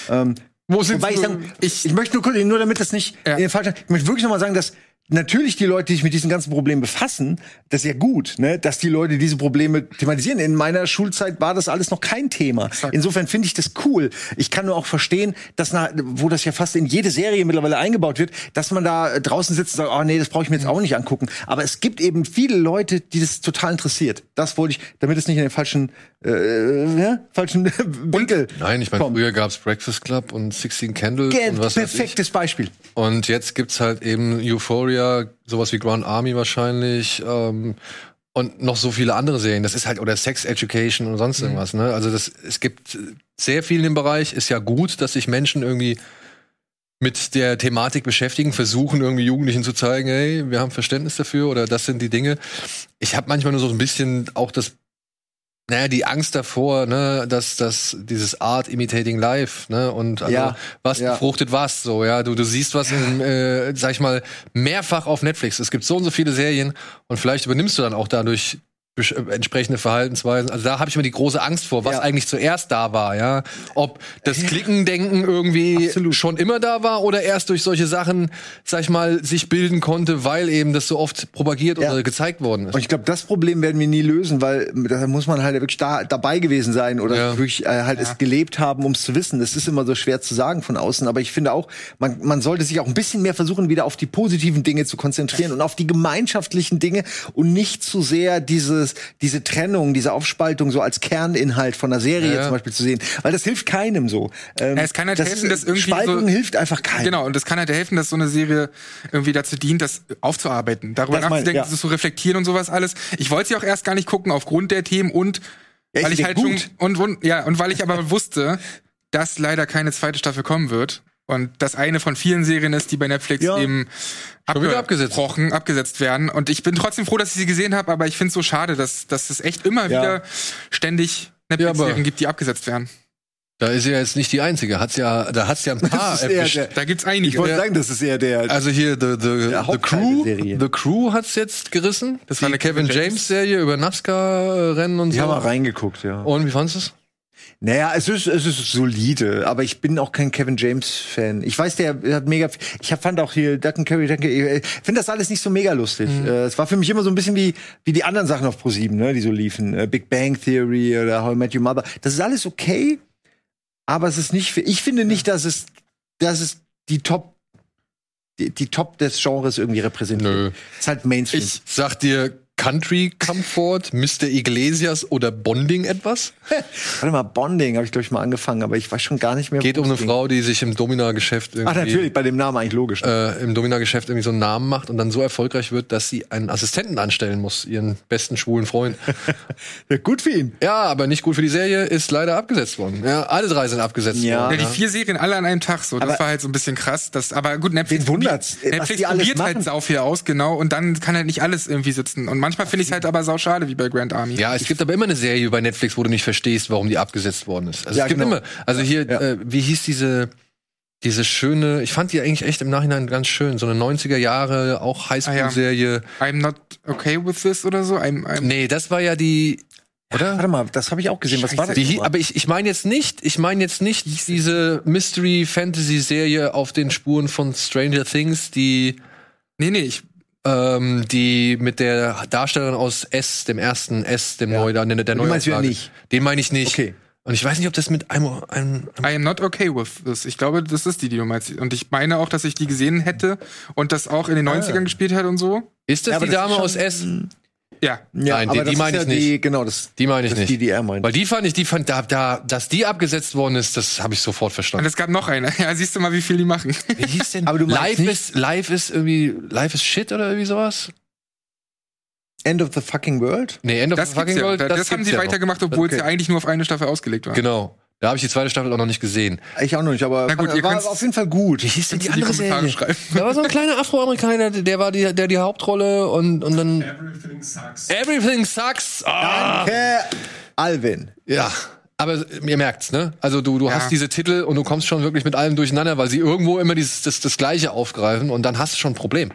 Ähm, Wo sind Wobei ich, sagen, ich, ich möchte nur kurz, nur damit das nicht Ja. in den falschen, ich möchte wirklich noch mal sagen, dass natürlich die Leute, die sich mit diesen ganzen Problemen befassen, das ist ja gut, ne, dass die Leute diese Probleme thematisieren. In meiner Schulzeit war das alles noch kein Thema. Insofern finde ich das cool. Ich kann nur auch verstehen, dass nach, wo das ja fast in jede Serie mittlerweile eingebaut wird, dass man da draußen sitzt und sagt, oh nee, das brauche ich mir jetzt auch nicht angucken. Aber es gibt eben viele Leute, die das total interessiert. Das wollte ich, damit es nicht in den falschen, äh, ja, falschen Winkel Nein, ich meine, früher gab's Breakfast Club und 16 Candles Ge- und was perfektes Beispiel. Und jetzt gibt's halt eben Euphoria, sowas wie Grand Army wahrscheinlich. Ähm, und noch so viele andere Serien. Das ist halt, oder Sex Education und sonst irgendwas, ne? Also das, es gibt sehr viel in dem Bereich. Ist ja gut, dass sich Menschen irgendwie mit der Thematik beschäftigen, versuchen irgendwie Jugendlichen zu zeigen, hey, wir haben Verständnis dafür oder das sind die Dinge. Ich habe manchmal nur so ein bisschen auch das naja, die Angst davor, ne, dass dass dieses Art imitating life, ne, und also, Ja, was ja. befruchtet was, so, ja, du du siehst was, in, äh, sag ich mal, mehrfach auf Netflix. Es gibt so und so viele Serien und vielleicht übernimmst du dann auch dadurch entsprechende Verhaltensweisen. Also da habe ich immer die große Angst vor, was Ja. eigentlich zuerst da war, ja, ob das Klickendenken irgendwie Absolut. schon immer da war oder erst durch solche Sachen, sag ich mal, sich bilden konnte, weil eben das so oft propagiert Ja. oder gezeigt worden ist. Und ich glaube, das Problem werden wir nie lösen, weil da muss man halt wirklich da, dabei gewesen sein oder Ja. wirklich äh, halt es gelebt haben, um es zu wissen. Das ist immer so schwer zu sagen von außen. Aber ich finde auch, man, man sollte sich auch ein bisschen mehr versuchen, wieder auf die positiven Dinge zu konzentrieren und auf die gemeinschaftlichen Dinge und nicht zu sehr dieses, diese Trennung, diese Aufspaltung so als Kerninhalt von einer Serie Ja. zum Beispiel zu sehen. Weil das hilft keinem so. Ähm, Ja, es kann halt helfen, dass irgendwie Spaltung so- hilft einfach keinem. Genau, und das kann halt helfen, dass so eine Serie irgendwie dazu dient, das aufzuarbeiten, darüber Das mein- nachzudenken, ja. das zu reflektieren und sowas alles. Ich wollte sie auch erst gar nicht gucken aufgrund der Themen und Ja, weil ich ja halt gut. schon und, und ja und weil ich aber wusste, dass leider keine zweite Staffel kommen wird und das eine von vielen Serien ist, die bei Netflix Ja. eben abgesetzt. abgebrochen, abgesetzt werden. Und ich bin trotzdem froh, dass ich sie gesehen habe, aber ich finde es so schade, dass, dass es echt immer Ja. wieder ständig Ja, Netflix-Serien aber- gibt, die abgesetzt werden. Da ist sie ja jetzt nicht die einzige. Hat's ja, da hat's ja ein paar erwischt. der- Da gibt's einige. Ich wollte Ja. sagen, das ist eher der. Also hier the, the, the Crew, the Crew hat's jetzt gerissen. Das war die eine Kevin James Serie über NASCAR-Rennen und die so. haben mal reingeguckt, ja. Und wie fandest du's? Naja, es ist, es ist solide, aber ich bin auch kein Kevin James-Fan. Ich weiß, der hat mega. Ich hab, fand auch hier and Curry, danke. Ich finde das alles nicht so mega lustig. Äh, es war für mich immer so ein bisschen wie, wie die anderen Sachen auf ProSieben, ne, die so liefen. Äh, Big Bang Theory oder How I Met Your Mother. Das ist alles okay, aber es ist nicht. Für, ich finde nicht, dass es, dass es die Top, die, die Top des Genres irgendwie repräsentiert. Nö. Es ist halt Mainstream. Ich sag dir Country Comfort, Mr. Iglesias oder Bonding etwas. Warte mal, Bonding habe ich glaube ich mal angefangen, aber ich weiß schon gar nicht mehr. Geht um eine es ging. Frau, die sich im Domina-Geschäft irgendwie, Ach natürlich, bei dem Namen eigentlich logisch. ne? äh, im Domina-Geschäft irgendwie so einen Namen macht und dann so erfolgreich wird, dass sie einen Assistenten anstellen muss, ihren besten schwulen Freund. Ja, gut für ihn. ja, aber nicht gut für die Serie, ist leider abgesetzt worden. Ja, alle drei sind abgesetzt Ja. worden. Ja, die vier Serien alle an einem Tag, so. Das Aber- war halt so ein bisschen krass. Das, aber gut, Netflix, Wen wundert's, Netflix probiert halt sau viel aus, genau. Und dann kann halt nicht alles irgendwie sitzen. Und manchmal finde ich es halt aber sau schade, wie bei Grand Army. Ja, es gibt aber immer eine Serie bei Netflix, wo du nicht verstehst, warum die abgesetzt worden ist. Also Ja, es gibt genau. immer. Also hier, Ja. äh, wie hieß diese diese schöne, ich fand die eigentlich echt im Nachhinein ganz schön, so eine 90er Jahre auch Highschool-Serie. I'm not okay with this oder so. I'm, I'm Nee, das war ja die, oder? Warte mal, das habe ich auch gesehen. Was war das? Die, aber ich, ich meine jetzt nicht, ich meine jetzt nicht diese Mystery-Fantasy-Serie auf den Spuren von Stranger Things, die nee, nee, ich, ähm, die mit der Darstellerin aus S, dem ersten S, dem Ja. Neu, der, der Den meinst du ja nicht. Den meine ich nicht. Okay. Und ich weiß nicht, ob das mit einem, einem, einem I am not okay with this. Ich glaube, das ist die, die du meinst. Und ich meine auch, dass ich die gesehen hätte und das auch in den 90ern gespielt hat und so. Ist das Ja, die das Dame aus S? Ja. Ja, Nein, aber die- das die meine ja ich nicht. Die, genau, das, Die meine ich das nicht. die, die er meint. Weil die fand ich, die fand, da, da, dass die abgesetzt worden ist, das habe ich sofort Und verstanden. es gab noch eine. Ja, siehst du mal, wie viel die machen. Wie hieß denn? Aber du meinst live nicht- ist, live ist irgendwie, live ist shit oder irgendwie sowas? End of the fucking world? Nee, End of Das, the fucking ja. World. das, haben gibt's sie ja weitergemacht, obwohl Okay. es ja eigentlich nur auf eine Staffel ausgelegt war. Genau. Da habe ich die zweite Staffel auch noch nicht gesehen. Ich auch noch nicht, aber Na gut, ihr war auf jeden Fall gut. Wie hieß denn die andere die Kommentare Serie? schreiben. Da war so ein kleiner Afroamerikaner, der war die, der die Hauptrolle und, und dann Everything sucks. Everything Sucks. Ah. Danke, Alvin. Ja. Aber ihr merkt's, ne? Also du, du Ja. hast diese Titel und du kommst schon wirklich mit allem durcheinander, weil sie irgendwo immer dieses, das, das Gleiche aufgreifen und dann hast du schon ein Problem.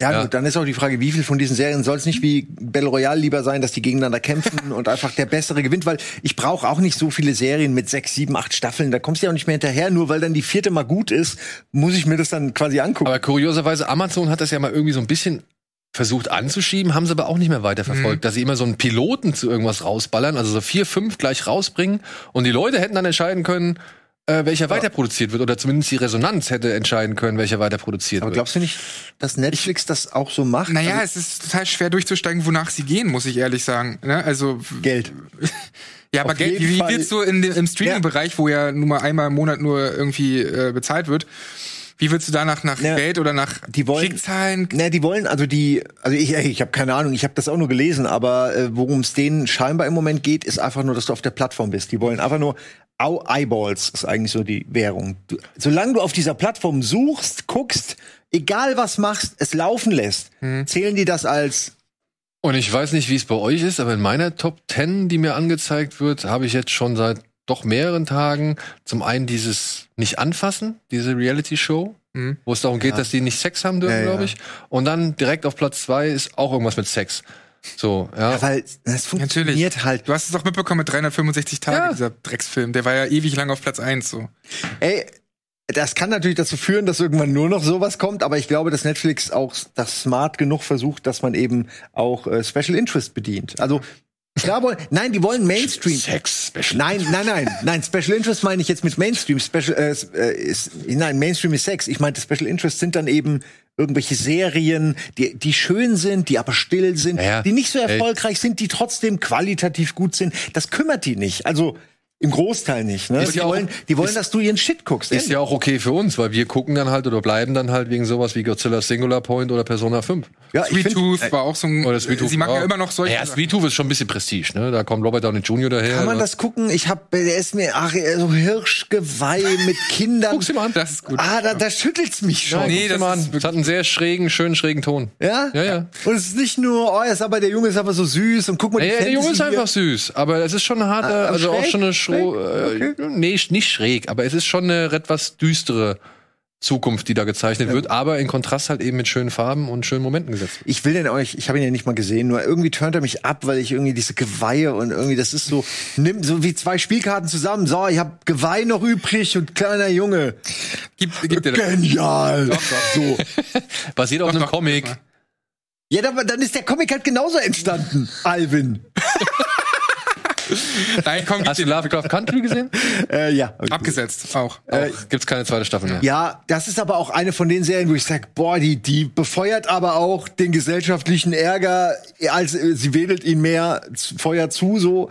Ja, Ja. gut, dann ist auch die Frage, wie viel von diesen Serien soll es nicht wie Battle Royale lieber sein, dass die gegeneinander kämpfen und einfach der Bessere gewinnt, weil ich brauche auch nicht so viele Serien mit sechs, sieben, acht Staffeln, da kommst du ja auch nicht mehr hinterher, nur weil dann die vierte mal gut ist, muss ich mir das dann quasi angucken. Aber kurioserweise, Amazon hat das ja mal irgendwie so ein bisschen versucht anzuschieben, haben sie aber auch nicht mehr weiterverfolgt, dass sie immer so einen Piloten zu irgendwas rausballern, also so vier, fünf gleich rausbringen und die Leute hätten dann entscheiden können, äh, welcher weiterproduziert wird oder zumindest die Resonanz hätte entscheiden können, welcher weiterproduziert aber wird. glaubst du nicht, dass Netflix das auch so macht? Naja, Also, es ist total schwer durchzusteigen, wonach sie gehen, muss ich ehrlich sagen. Ne? Also, Geld. ja, aber Geld, wie Fall. wird's so in, dem- im Streaming-Bereich, wo ja nun mal einmal im Monat nur irgendwie äh, bezahlt wird, Wie willst du danach nach Ja. Geld oder nach Die wollen- Klickzahlen? Ne, die wollen, also die, also ich, ich habe keine Ahnung, ich habe das auch nur gelesen, aber äh, worum es denen scheinbar im Moment geht, ist einfach nur, dass du auf der Plattform bist. Die wollen einfach nur, Au Eyeballs ist eigentlich so die Währung. Du, solange du auf dieser Plattform suchst, guckst, egal was machst, es laufen lässt, zählen die das als Und ich weiß nicht, wie es bei euch ist, aber in meiner Top 10, die mir angezeigt wird, habe ich jetzt schon seit doch mehreren Tagen zum einen dieses nicht anfassen, diese Reality-Show, Mhm. wo es darum geht, dass die nicht Sex haben dürfen, Ja, ja. glaube ich. Und dann direkt auf Platz zwei ist auch irgendwas mit Sex. So, ja. Ja, weil es funktioniert Natürlich. halt. Du hast es doch mitbekommen mit 365 Tagen, Ja. dieser Drecksfilm. Der war ja ewig lang auf Platz 1 so. Ey, das kann natürlich dazu führen, dass irgendwann nur noch sowas kommt, aber ich glaube, dass Netflix auch das smart genug versucht, dass man eben auch äh, Special Interest bedient. Also klar wollen, nein, die wollen Mainstream. Sex Special. Nein, nein, nein, nein. Special Interest meine ich jetzt mit Mainstream. Special, äh, äh, ist, nein, Mainstream ist Sex. Ich meinte, Special Interest sind dann eben irgendwelche Serien, die, die schön sind, die aber still sind, Ja, die nicht so Ey. erfolgreich sind, die trotzdem qualitativ gut sind. Das kümmert die nicht. Also im Großteil nicht. Ne? Ist Die ja auch- wollen, die wollen, ist- dass du ihren Shit guckst. Ist ja auch okay für uns, weil wir gucken dann halt oder bleiben dann halt wegen sowas wie Godzilla Singular Point oder Persona 5. ja, ich Sweet find, Tooth war auch so ein. Oder Sweet Tooth, sie machen ja immer noch solche. Ja, Sweet Tooth ist schon ein bisschen Prestige, ne? Da kommt Robert Downey Jr. daher. kann man das gucken? Ich hab, der ist mir, ach, so Hirschgeweih mit Kindern. Guck's dir mal an. das ist gut. Ah, da, da schüttelt's mich schon. Ja, Nee, das an. Das hat einen sehr schrägen, schönen schrägen Ton. Ja? Ja, ja. Und es ist nicht nur, oh, ist aber der Junge ist aber so süß und guck mal, die Ja, der Junge ist einfach süß, aber es ist schon eine harte, Ah, also auch schon eine schro äh, nee, nicht schräg, aber es ist schon eine etwas düstere Zukunft, die da gezeichnet wird, aber in Kontrast halt eben mit schönen Farben und schönen Momenten gesetzt. wird. Ich will den euch, ich habe ihn ja nicht mal gesehen, nur irgendwie turnt er mich ab, weil ich irgendwie diese Geweihe und irgendwie, das ist so, nimm so wie zwei Spielkarten zusammen. So, ich habe Geweih noch übrig und kleiner Junge. Gib, gib dir das. Genial. So. Basiert auf Doch, einem doch, Comic. Ja, dann, dann ist der Comic halt genauso entstanden, Alvin. Nein, komm, Hast du Lovecraft Country gesehen? Äh, ja. abgesetzt. Auch. Auch gibt's keine zweite Staffel mehr. Ja, das ist aber auch eine von den Serien, wo ich sage, boah, die, die befeuert aber auch den gesellschaftlichen Ärger, als äh, sie wedelt ihn mehr Feuer zu, so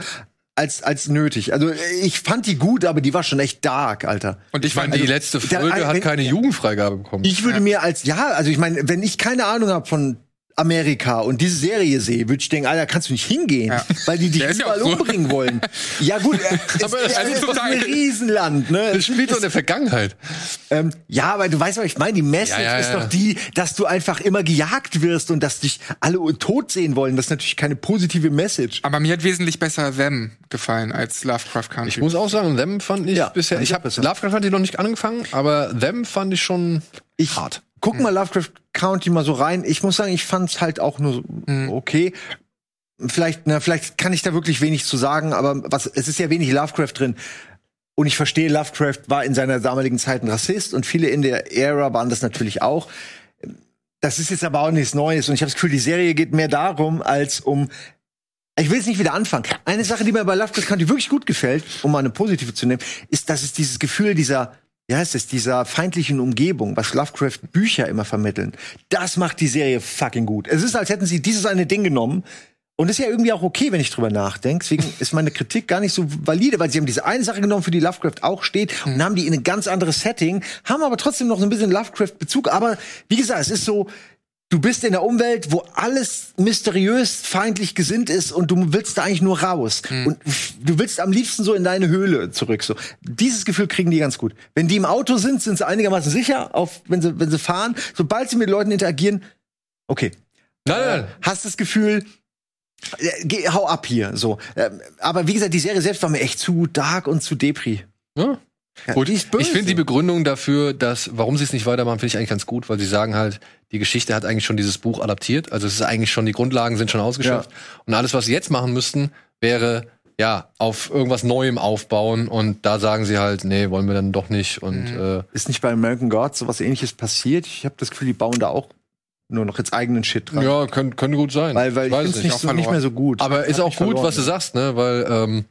als als nötig. Also äh, ich fand die gut, aber die war schon echt dark, Alter. Und ich Ich meine, fand die letzte da- Folge hat wenn- keine Jugendfreigabe bekommen. Ich würde mir als ja, also ich meine, wenn ich keine Ahnung habe von Amerika und diese Serie sehe, würde ich denken, Alter, kannst du nicht hingehen, Ja. weil die dich ja überall so. umbringen wollen. Ja gut, äh, es, Aber es, das es ist doch total- ein Riesenland, ne? das spielt doch in der Vergangenheit. Ähm, ja, aber du weißt, was ich meine. Die Message Ja, ja, ist doch die, dass du einfach immer gejagt wirst und dass dich alle tot sehen wollen. Das ist natürlich keine positive Message. Aber mir hat wesentlich besser Them gefallen als Lovecraft Country. Ich muss auch sagen, Them fand ich Ja, bisher, fand ich habe. Lovecraft fand ich noch nicht angefangen, aber Them fand ich schon Ich hart. Guck mal Lovecraft County mal so rein. Ich muss sagen, ich fand's halt auch nur so okay. Vielleicht, na, vielleicht kann ich da wirklich wenig zu sagen, aber was, es ist ja wenig Lovecraft drin. Und ich verstehe, Lovecraft war in seiner damaligen Zeit ein Rassist und viele in der Ära waren das natürlich auch. Das ist jetzt aber auch nichts Neues und ich habe das Gefühl, die Serie geht mehr darum, als um. Ich will jetzt nicht wieder anfangen. Eine Sache, die mir bei Lovecraft Country wirklich gut gefällt, um mal eine positive zu nehmen, ist, dass es dieses Gefühl dieser, wie heißt es, dieser feindlichen Umgebung, was Lovecraft Bücher immer vermitteln, das macht die Serie fucking gut. Es ist, als hätten sie dieses eine Ding genommen. Und ist ja irgendwie auch okay, wenn ich drüber nachdenke. Deswegen ist meine Kritik gar nicht so valide, weil sie haben diese eine Sache genommen, für die Lovecraft auch steht, und haben die in ein ganz anderes Setting, haben aber trotzdem noch so ein bisschen Lovecraft-Bezug. Aber wie gesagt, es ist so, du bist in der Umwelt, wo alles mysteriös feindlich gesinnt ist und du willst da eigentlich nur raus. Und du willst am liebsten so in deine Höhle zurück. So. Dieses Gefühl kriegen die ganz gut. Wenn die im Auto sind, sind sie einigermaßen sicher, auf, wenn, sie, wenn sie fahren. Sobald sie mit Leuten interagieren, okay. Nein, nein, nein. Hast das Gefühl, äh, geh, hau ab hier. So. Ähm, aber wie gesagt, die Serie selbst war mir echt zu dark und zu depri. Ja. Ja, Gut, ich finde die Begründung dafür, dass, warum sie es nicht weitermachen, finde ich eigentlich ganz gut, weil sie sagen halt, die Geschichte hat eigentlich schon dieses Buch adaptiert. Also es ist eigentlich schon, die Grundlagen sind schon ausgeschöpft. Und alles, was sie jetzt machen müssten, wäre, ja, auf irgendwas Neuem aufbauen. Und da sagen sie halt, nee, wollen wir dann doch nicht. Und äh, Ist nicht bei American Gods sowas ähnliches passiert? Ich habe das Gefühl, die bauen da auch nur noch jetzt eigenen Shit dran. ja, könnte, könnte gut sein. Weil, weil ich Weiß finde es nicht. so, nicht mehr so gut. Aber ist auch ich gut, verloren. was du sagst, ne? Weil, ähm,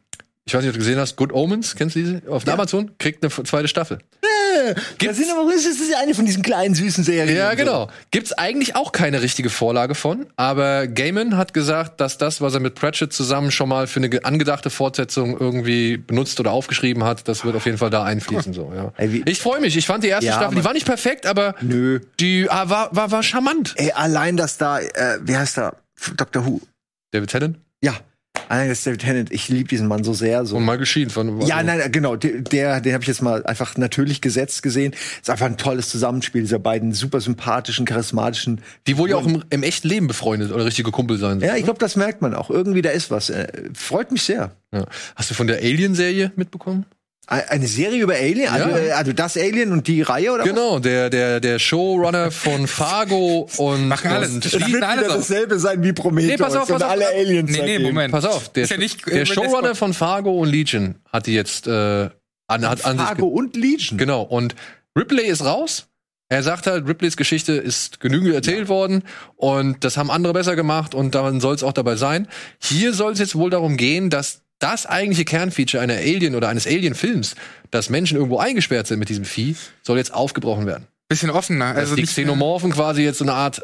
ich weiß nicht, ob du gesehen hast, Good Omens, kennst du diese? Auf Ja. Amazon kriegt eine zweite Staffel. Aber, das ist ja eine von diesen kleinen süßen Serien. Ja, und so. genau. Gibt's eigentlich auch keine richtige Vorlage von, aber Gaiman hat gesagt, dass das, was er mit Pratchett zusammen schon mal für eine ge- angedachte Fortsetzung irgendwie benutzt oder aufgeschrieben hat, das wird auf jeden Fall da einfließen. So, ja. Ey, Ich freue mich. Ich fand die erste Ja, Staffel, die war nicht perfekt, aber Nö. die ah, war, war, war charmant. Ey, allein, dass da, äh, wie heißt er? Dr. Who. David Tennant Ja. Allein das David Tennant. Ich liebe diesen Mann so sehr. So. und Michael Sheen von Ja, nein, genau. Der, der den habe ich jetzt mal einfach natürlich gesetzt gesehen. Ist einfach ein tolles Zusammenspiel dieser beiden super sympathischen, charismatischen. Die wohl ja auch im, im echten Leben befreundet oder richtige Kumpel sein. Ja, ich glaube, das merkt man auch. Irgendwie da ist was. Äh, freut mich sehr. Ja. Hast du von der Alien-Serie mitbekommen? Ein- Eine Serie über Alien? Also, Ja. äh, also das Alien und die Reihe oder Genau, der, der, der Showrunner von Fargo und, Machen alles. und Das was? wird alles dasselbe sein wie Prometheus Nee, pass auf, pass auf. alle Aliens. Nee, nee. Moment. Pass auf, der, Ist ja nicht, äh, der wenn Showrunner von Fargo und Legion hat die jetzt äh, an, hat an sich Fargo und Legion. Genau. Und Ripley ist raus. Er sagt halt, Ripleys Geschichte ist genügend erzählt worden und das haben andere besser gemacht und dann soll es auch dabei sein. Hier soll es jetzt wohl darum gehen, dass das eigentliche Kernfeature einer Alien oder eines Alien-Films, dass Menschen irgendwo eingesperrt sind mit diesem Vieh, soll jetzt aufgebrochen werden. bisschen offener. Dass Also die nicht, Xenomorphen quasi jetzt so eine Art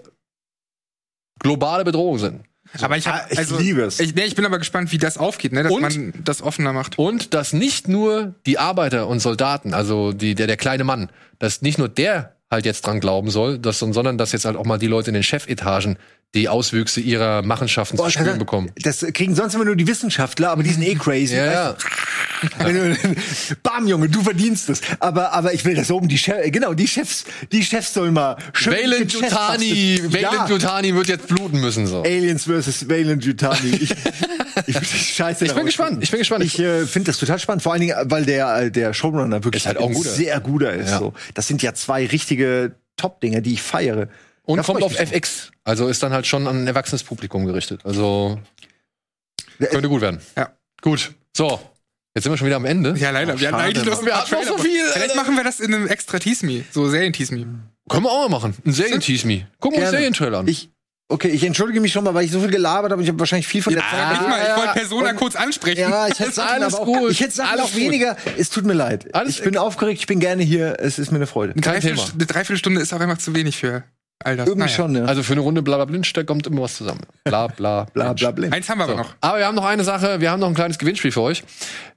globale Bedrohung sind. aber ich, Ah, hab, ich also, liebe es. Ich, nee, ich bin aber gespannt, wie das aufgeht, ne? dass Und? man das offener macht. Und dass nicht nur die Arbeiter und Soldaten, also die, der, der kleine Mann, dass nicht nur der halt jetzt dran glauben soll, dass, sondern dass jetzt halt auch mal die Leute in den Chefetagen die Auswüchse ihrer Machenschaften Boah, zu spüren bekommen. Das kriegen sonst immer nur die Wissenschaftler, aber die sind eh crazy. Ja, weißt ja. du- Bam, Junge, du verdienst es. Aber, aber ich will das oben, die Chefs, genau, die Chefs, die Chefs sollen mal schön Valen mit Chefs Jutani, basteln. Valen ja. Jutani wird jetzt bluten müssen, so. Aliens versus Valen Jutani. Ich, scheiße Ich bin gespannt, ich bin gespannt. Ich äh, finde das total spannend, vor allen Dingen, weil der, äh, der Showrunner wirklich Ist halt auch ein guter. sehr guter ist. Ja. So. Das sind ja zwei richtige Top-Dinger, die ich feiere. Und Da kommt auf FX. Also ist dann halt schon an ein erwachsenes Publikum gerichtet. Also könnte gut werden. Ja. Gut. So. Jetzt sind wir schon wieder am Ende. Ja, leider. wir hatten eigentlich noch Wir hatten noch so viel, Vielleicht machen wir das in einem extra Teasme, so Serien-Teasme. Können wir auch mal machen. Ein Serien-Tease-Me. Gucken wir uns. Serientrailer an. Ich, okay, ich entschuldige mich schon mal, weil ich so viel gelabert habe und ich habe wahrscheinlich viel von der Ja, Zeit. mal, ich ja, wollte Persona und- kurz ansprechen. Ja, ich hätte Sachen Alles aber auch, gut, Ich hätte Sachen alles auch gut. weniger. Es tut mir leid. Alles- ich bin aufgeregt, ich bin gerne hier. Es ist mir eine Freude. Eine Dreiviertelstunde ist auch einfach zu wenig für all das. Irgendwie Naja. schon, ne? Also für eine Runde Blablablitsch, da kommt immer was zusammen. Bla bla bla bla bla. Eins haben wir aber noch. Aber wir haben noch eine Sache, wir haben noch ein kleines Gewinnspiel für euch.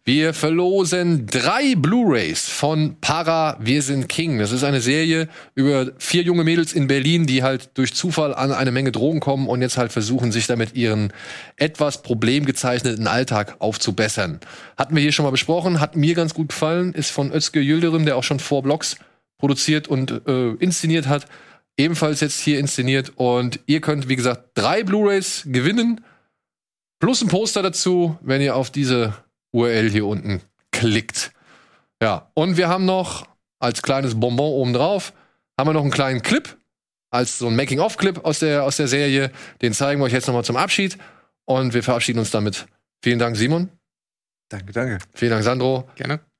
Wir verlosen drei Blu-Rays von Para Wir sind King. Das ist eine Serie über vier junge Mädels in Berlin, die halt durch Zufall an eine Menge Drogen kommen und jetzt halt versuchen, sich damit ihren etwas problemgezeichneten Alltag aufzubessern. Hatten wir hier schon mal besprochen, hat mir ganz gut gefallen, ist von Özge Yildirim, der auch schon vor Blogs produziert und äh, inszeniert hat. Ebenfalls jetzt hier inszeniert. Und ihr könnt, wie gesagt, drei Blu-Rays gewinnen. Plus ein Poster dazu, wenn ihr auf diese URL hier unten klickt. Ja, und wir haben noch als kleines Bonbon obendrauf, haben wir noch einen kleinen Clip, als so ein Making-of-Clip aus der, aus der Serie. Den zeigen wir euch jetzt nochmal zum Abschied. Und wir verabschieden uns damit. Vielen Dank, Simon. Danke, danke. Vielen Dank, Sandro. Gerne.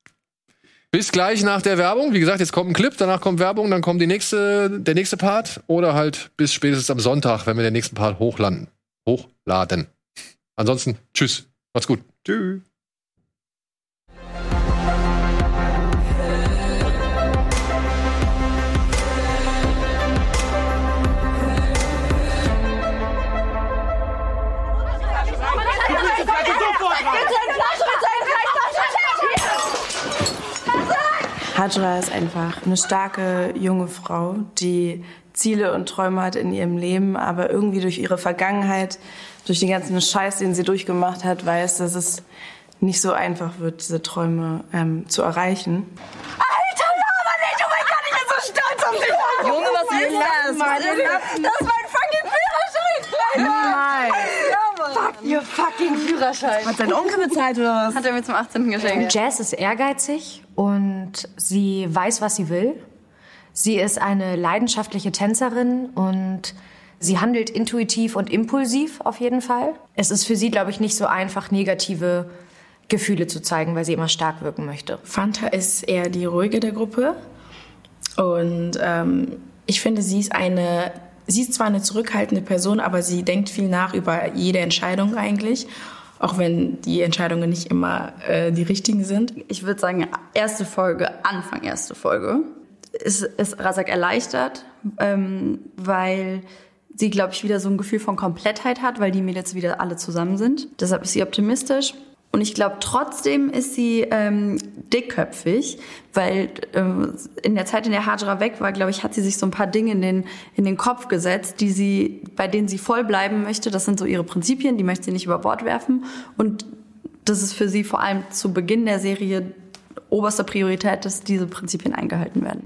Bis gleich nach der Werbung. Wie gesagt, jetzt kommt ein Clip, danach kommt Werbung, dann kommt die nächste, der nächste Part. Oder halt bis spätestens am Sonntag, wenn wir den nächsten Part hochladen. Hochladen. Ansonsten, tschüss. Macht's gut. Tschüss. Hajra ist einfach eine starke junge Frau, die Ziele und Träume hat in ihrem Leben, aber irgendwie durch ihre Vergangenheit, durch den ganzen Scheiß, den sie durchgemacht hat, weiß, dass es nicht so einfach wird, diese Träume ähm, zu erreichen. Alter, Lama nicht! Oh mein Gott, ich bin so stolz auf dich! Junge, was ist das? Das ist mein fucking Führerschein! Nein! Fuck, your fucking Führerschein! Hat dein Onkel bezahlt oder was? Hat er mir zum 18. geschenkt. Jazz ist ehrgeizig und sie weiß, was sie will. Sie ist eine leidenschaftliche Tänzerin und sie handelt intuitiv und impulsiv auf jeden Fall. Es ist für sie, glaube ich, nicht so einfach, negative Gefühle zu zeigen, weil sie immer stark wirken möchte. Fanta ist eher die ruhige der Gruppe. Und ähm, ich finde, sie ist eine, sie ist zwar eine zurückhaltende Person, aber sie denkt viel nach über jede Entscheidung eigentlich. Auch wenn die Entscheidungen nicht immer äh, die richtigen sind. Ich würde sagen, erste Folge, Anfang erste Folge, ist, ist Razak erleichtert, ähm, weil sie, glaube ich, wieder so ein Gefühl von Komplettheit hat, weil die Mädels wieder alle zusammen sind. Deshalb ist sie optimistisch. Und ich glaube, trotzdem ist sie ähm, dickköpfig, weil ähm, in der Zeit, in der Hajra weg war, glaube ich, hat sie sich so ein paar Dinge in den, in den Kopf gesetzt, die sie, bei denen sie voll bleiben möchte. Das sind so ihre Prinzipien, die möchte sie nicht über Bord werfen. Und das ist für sie vor allem zu Beginn der Serie oberste Priorität, dass diese Prinzipien eingehalten werden.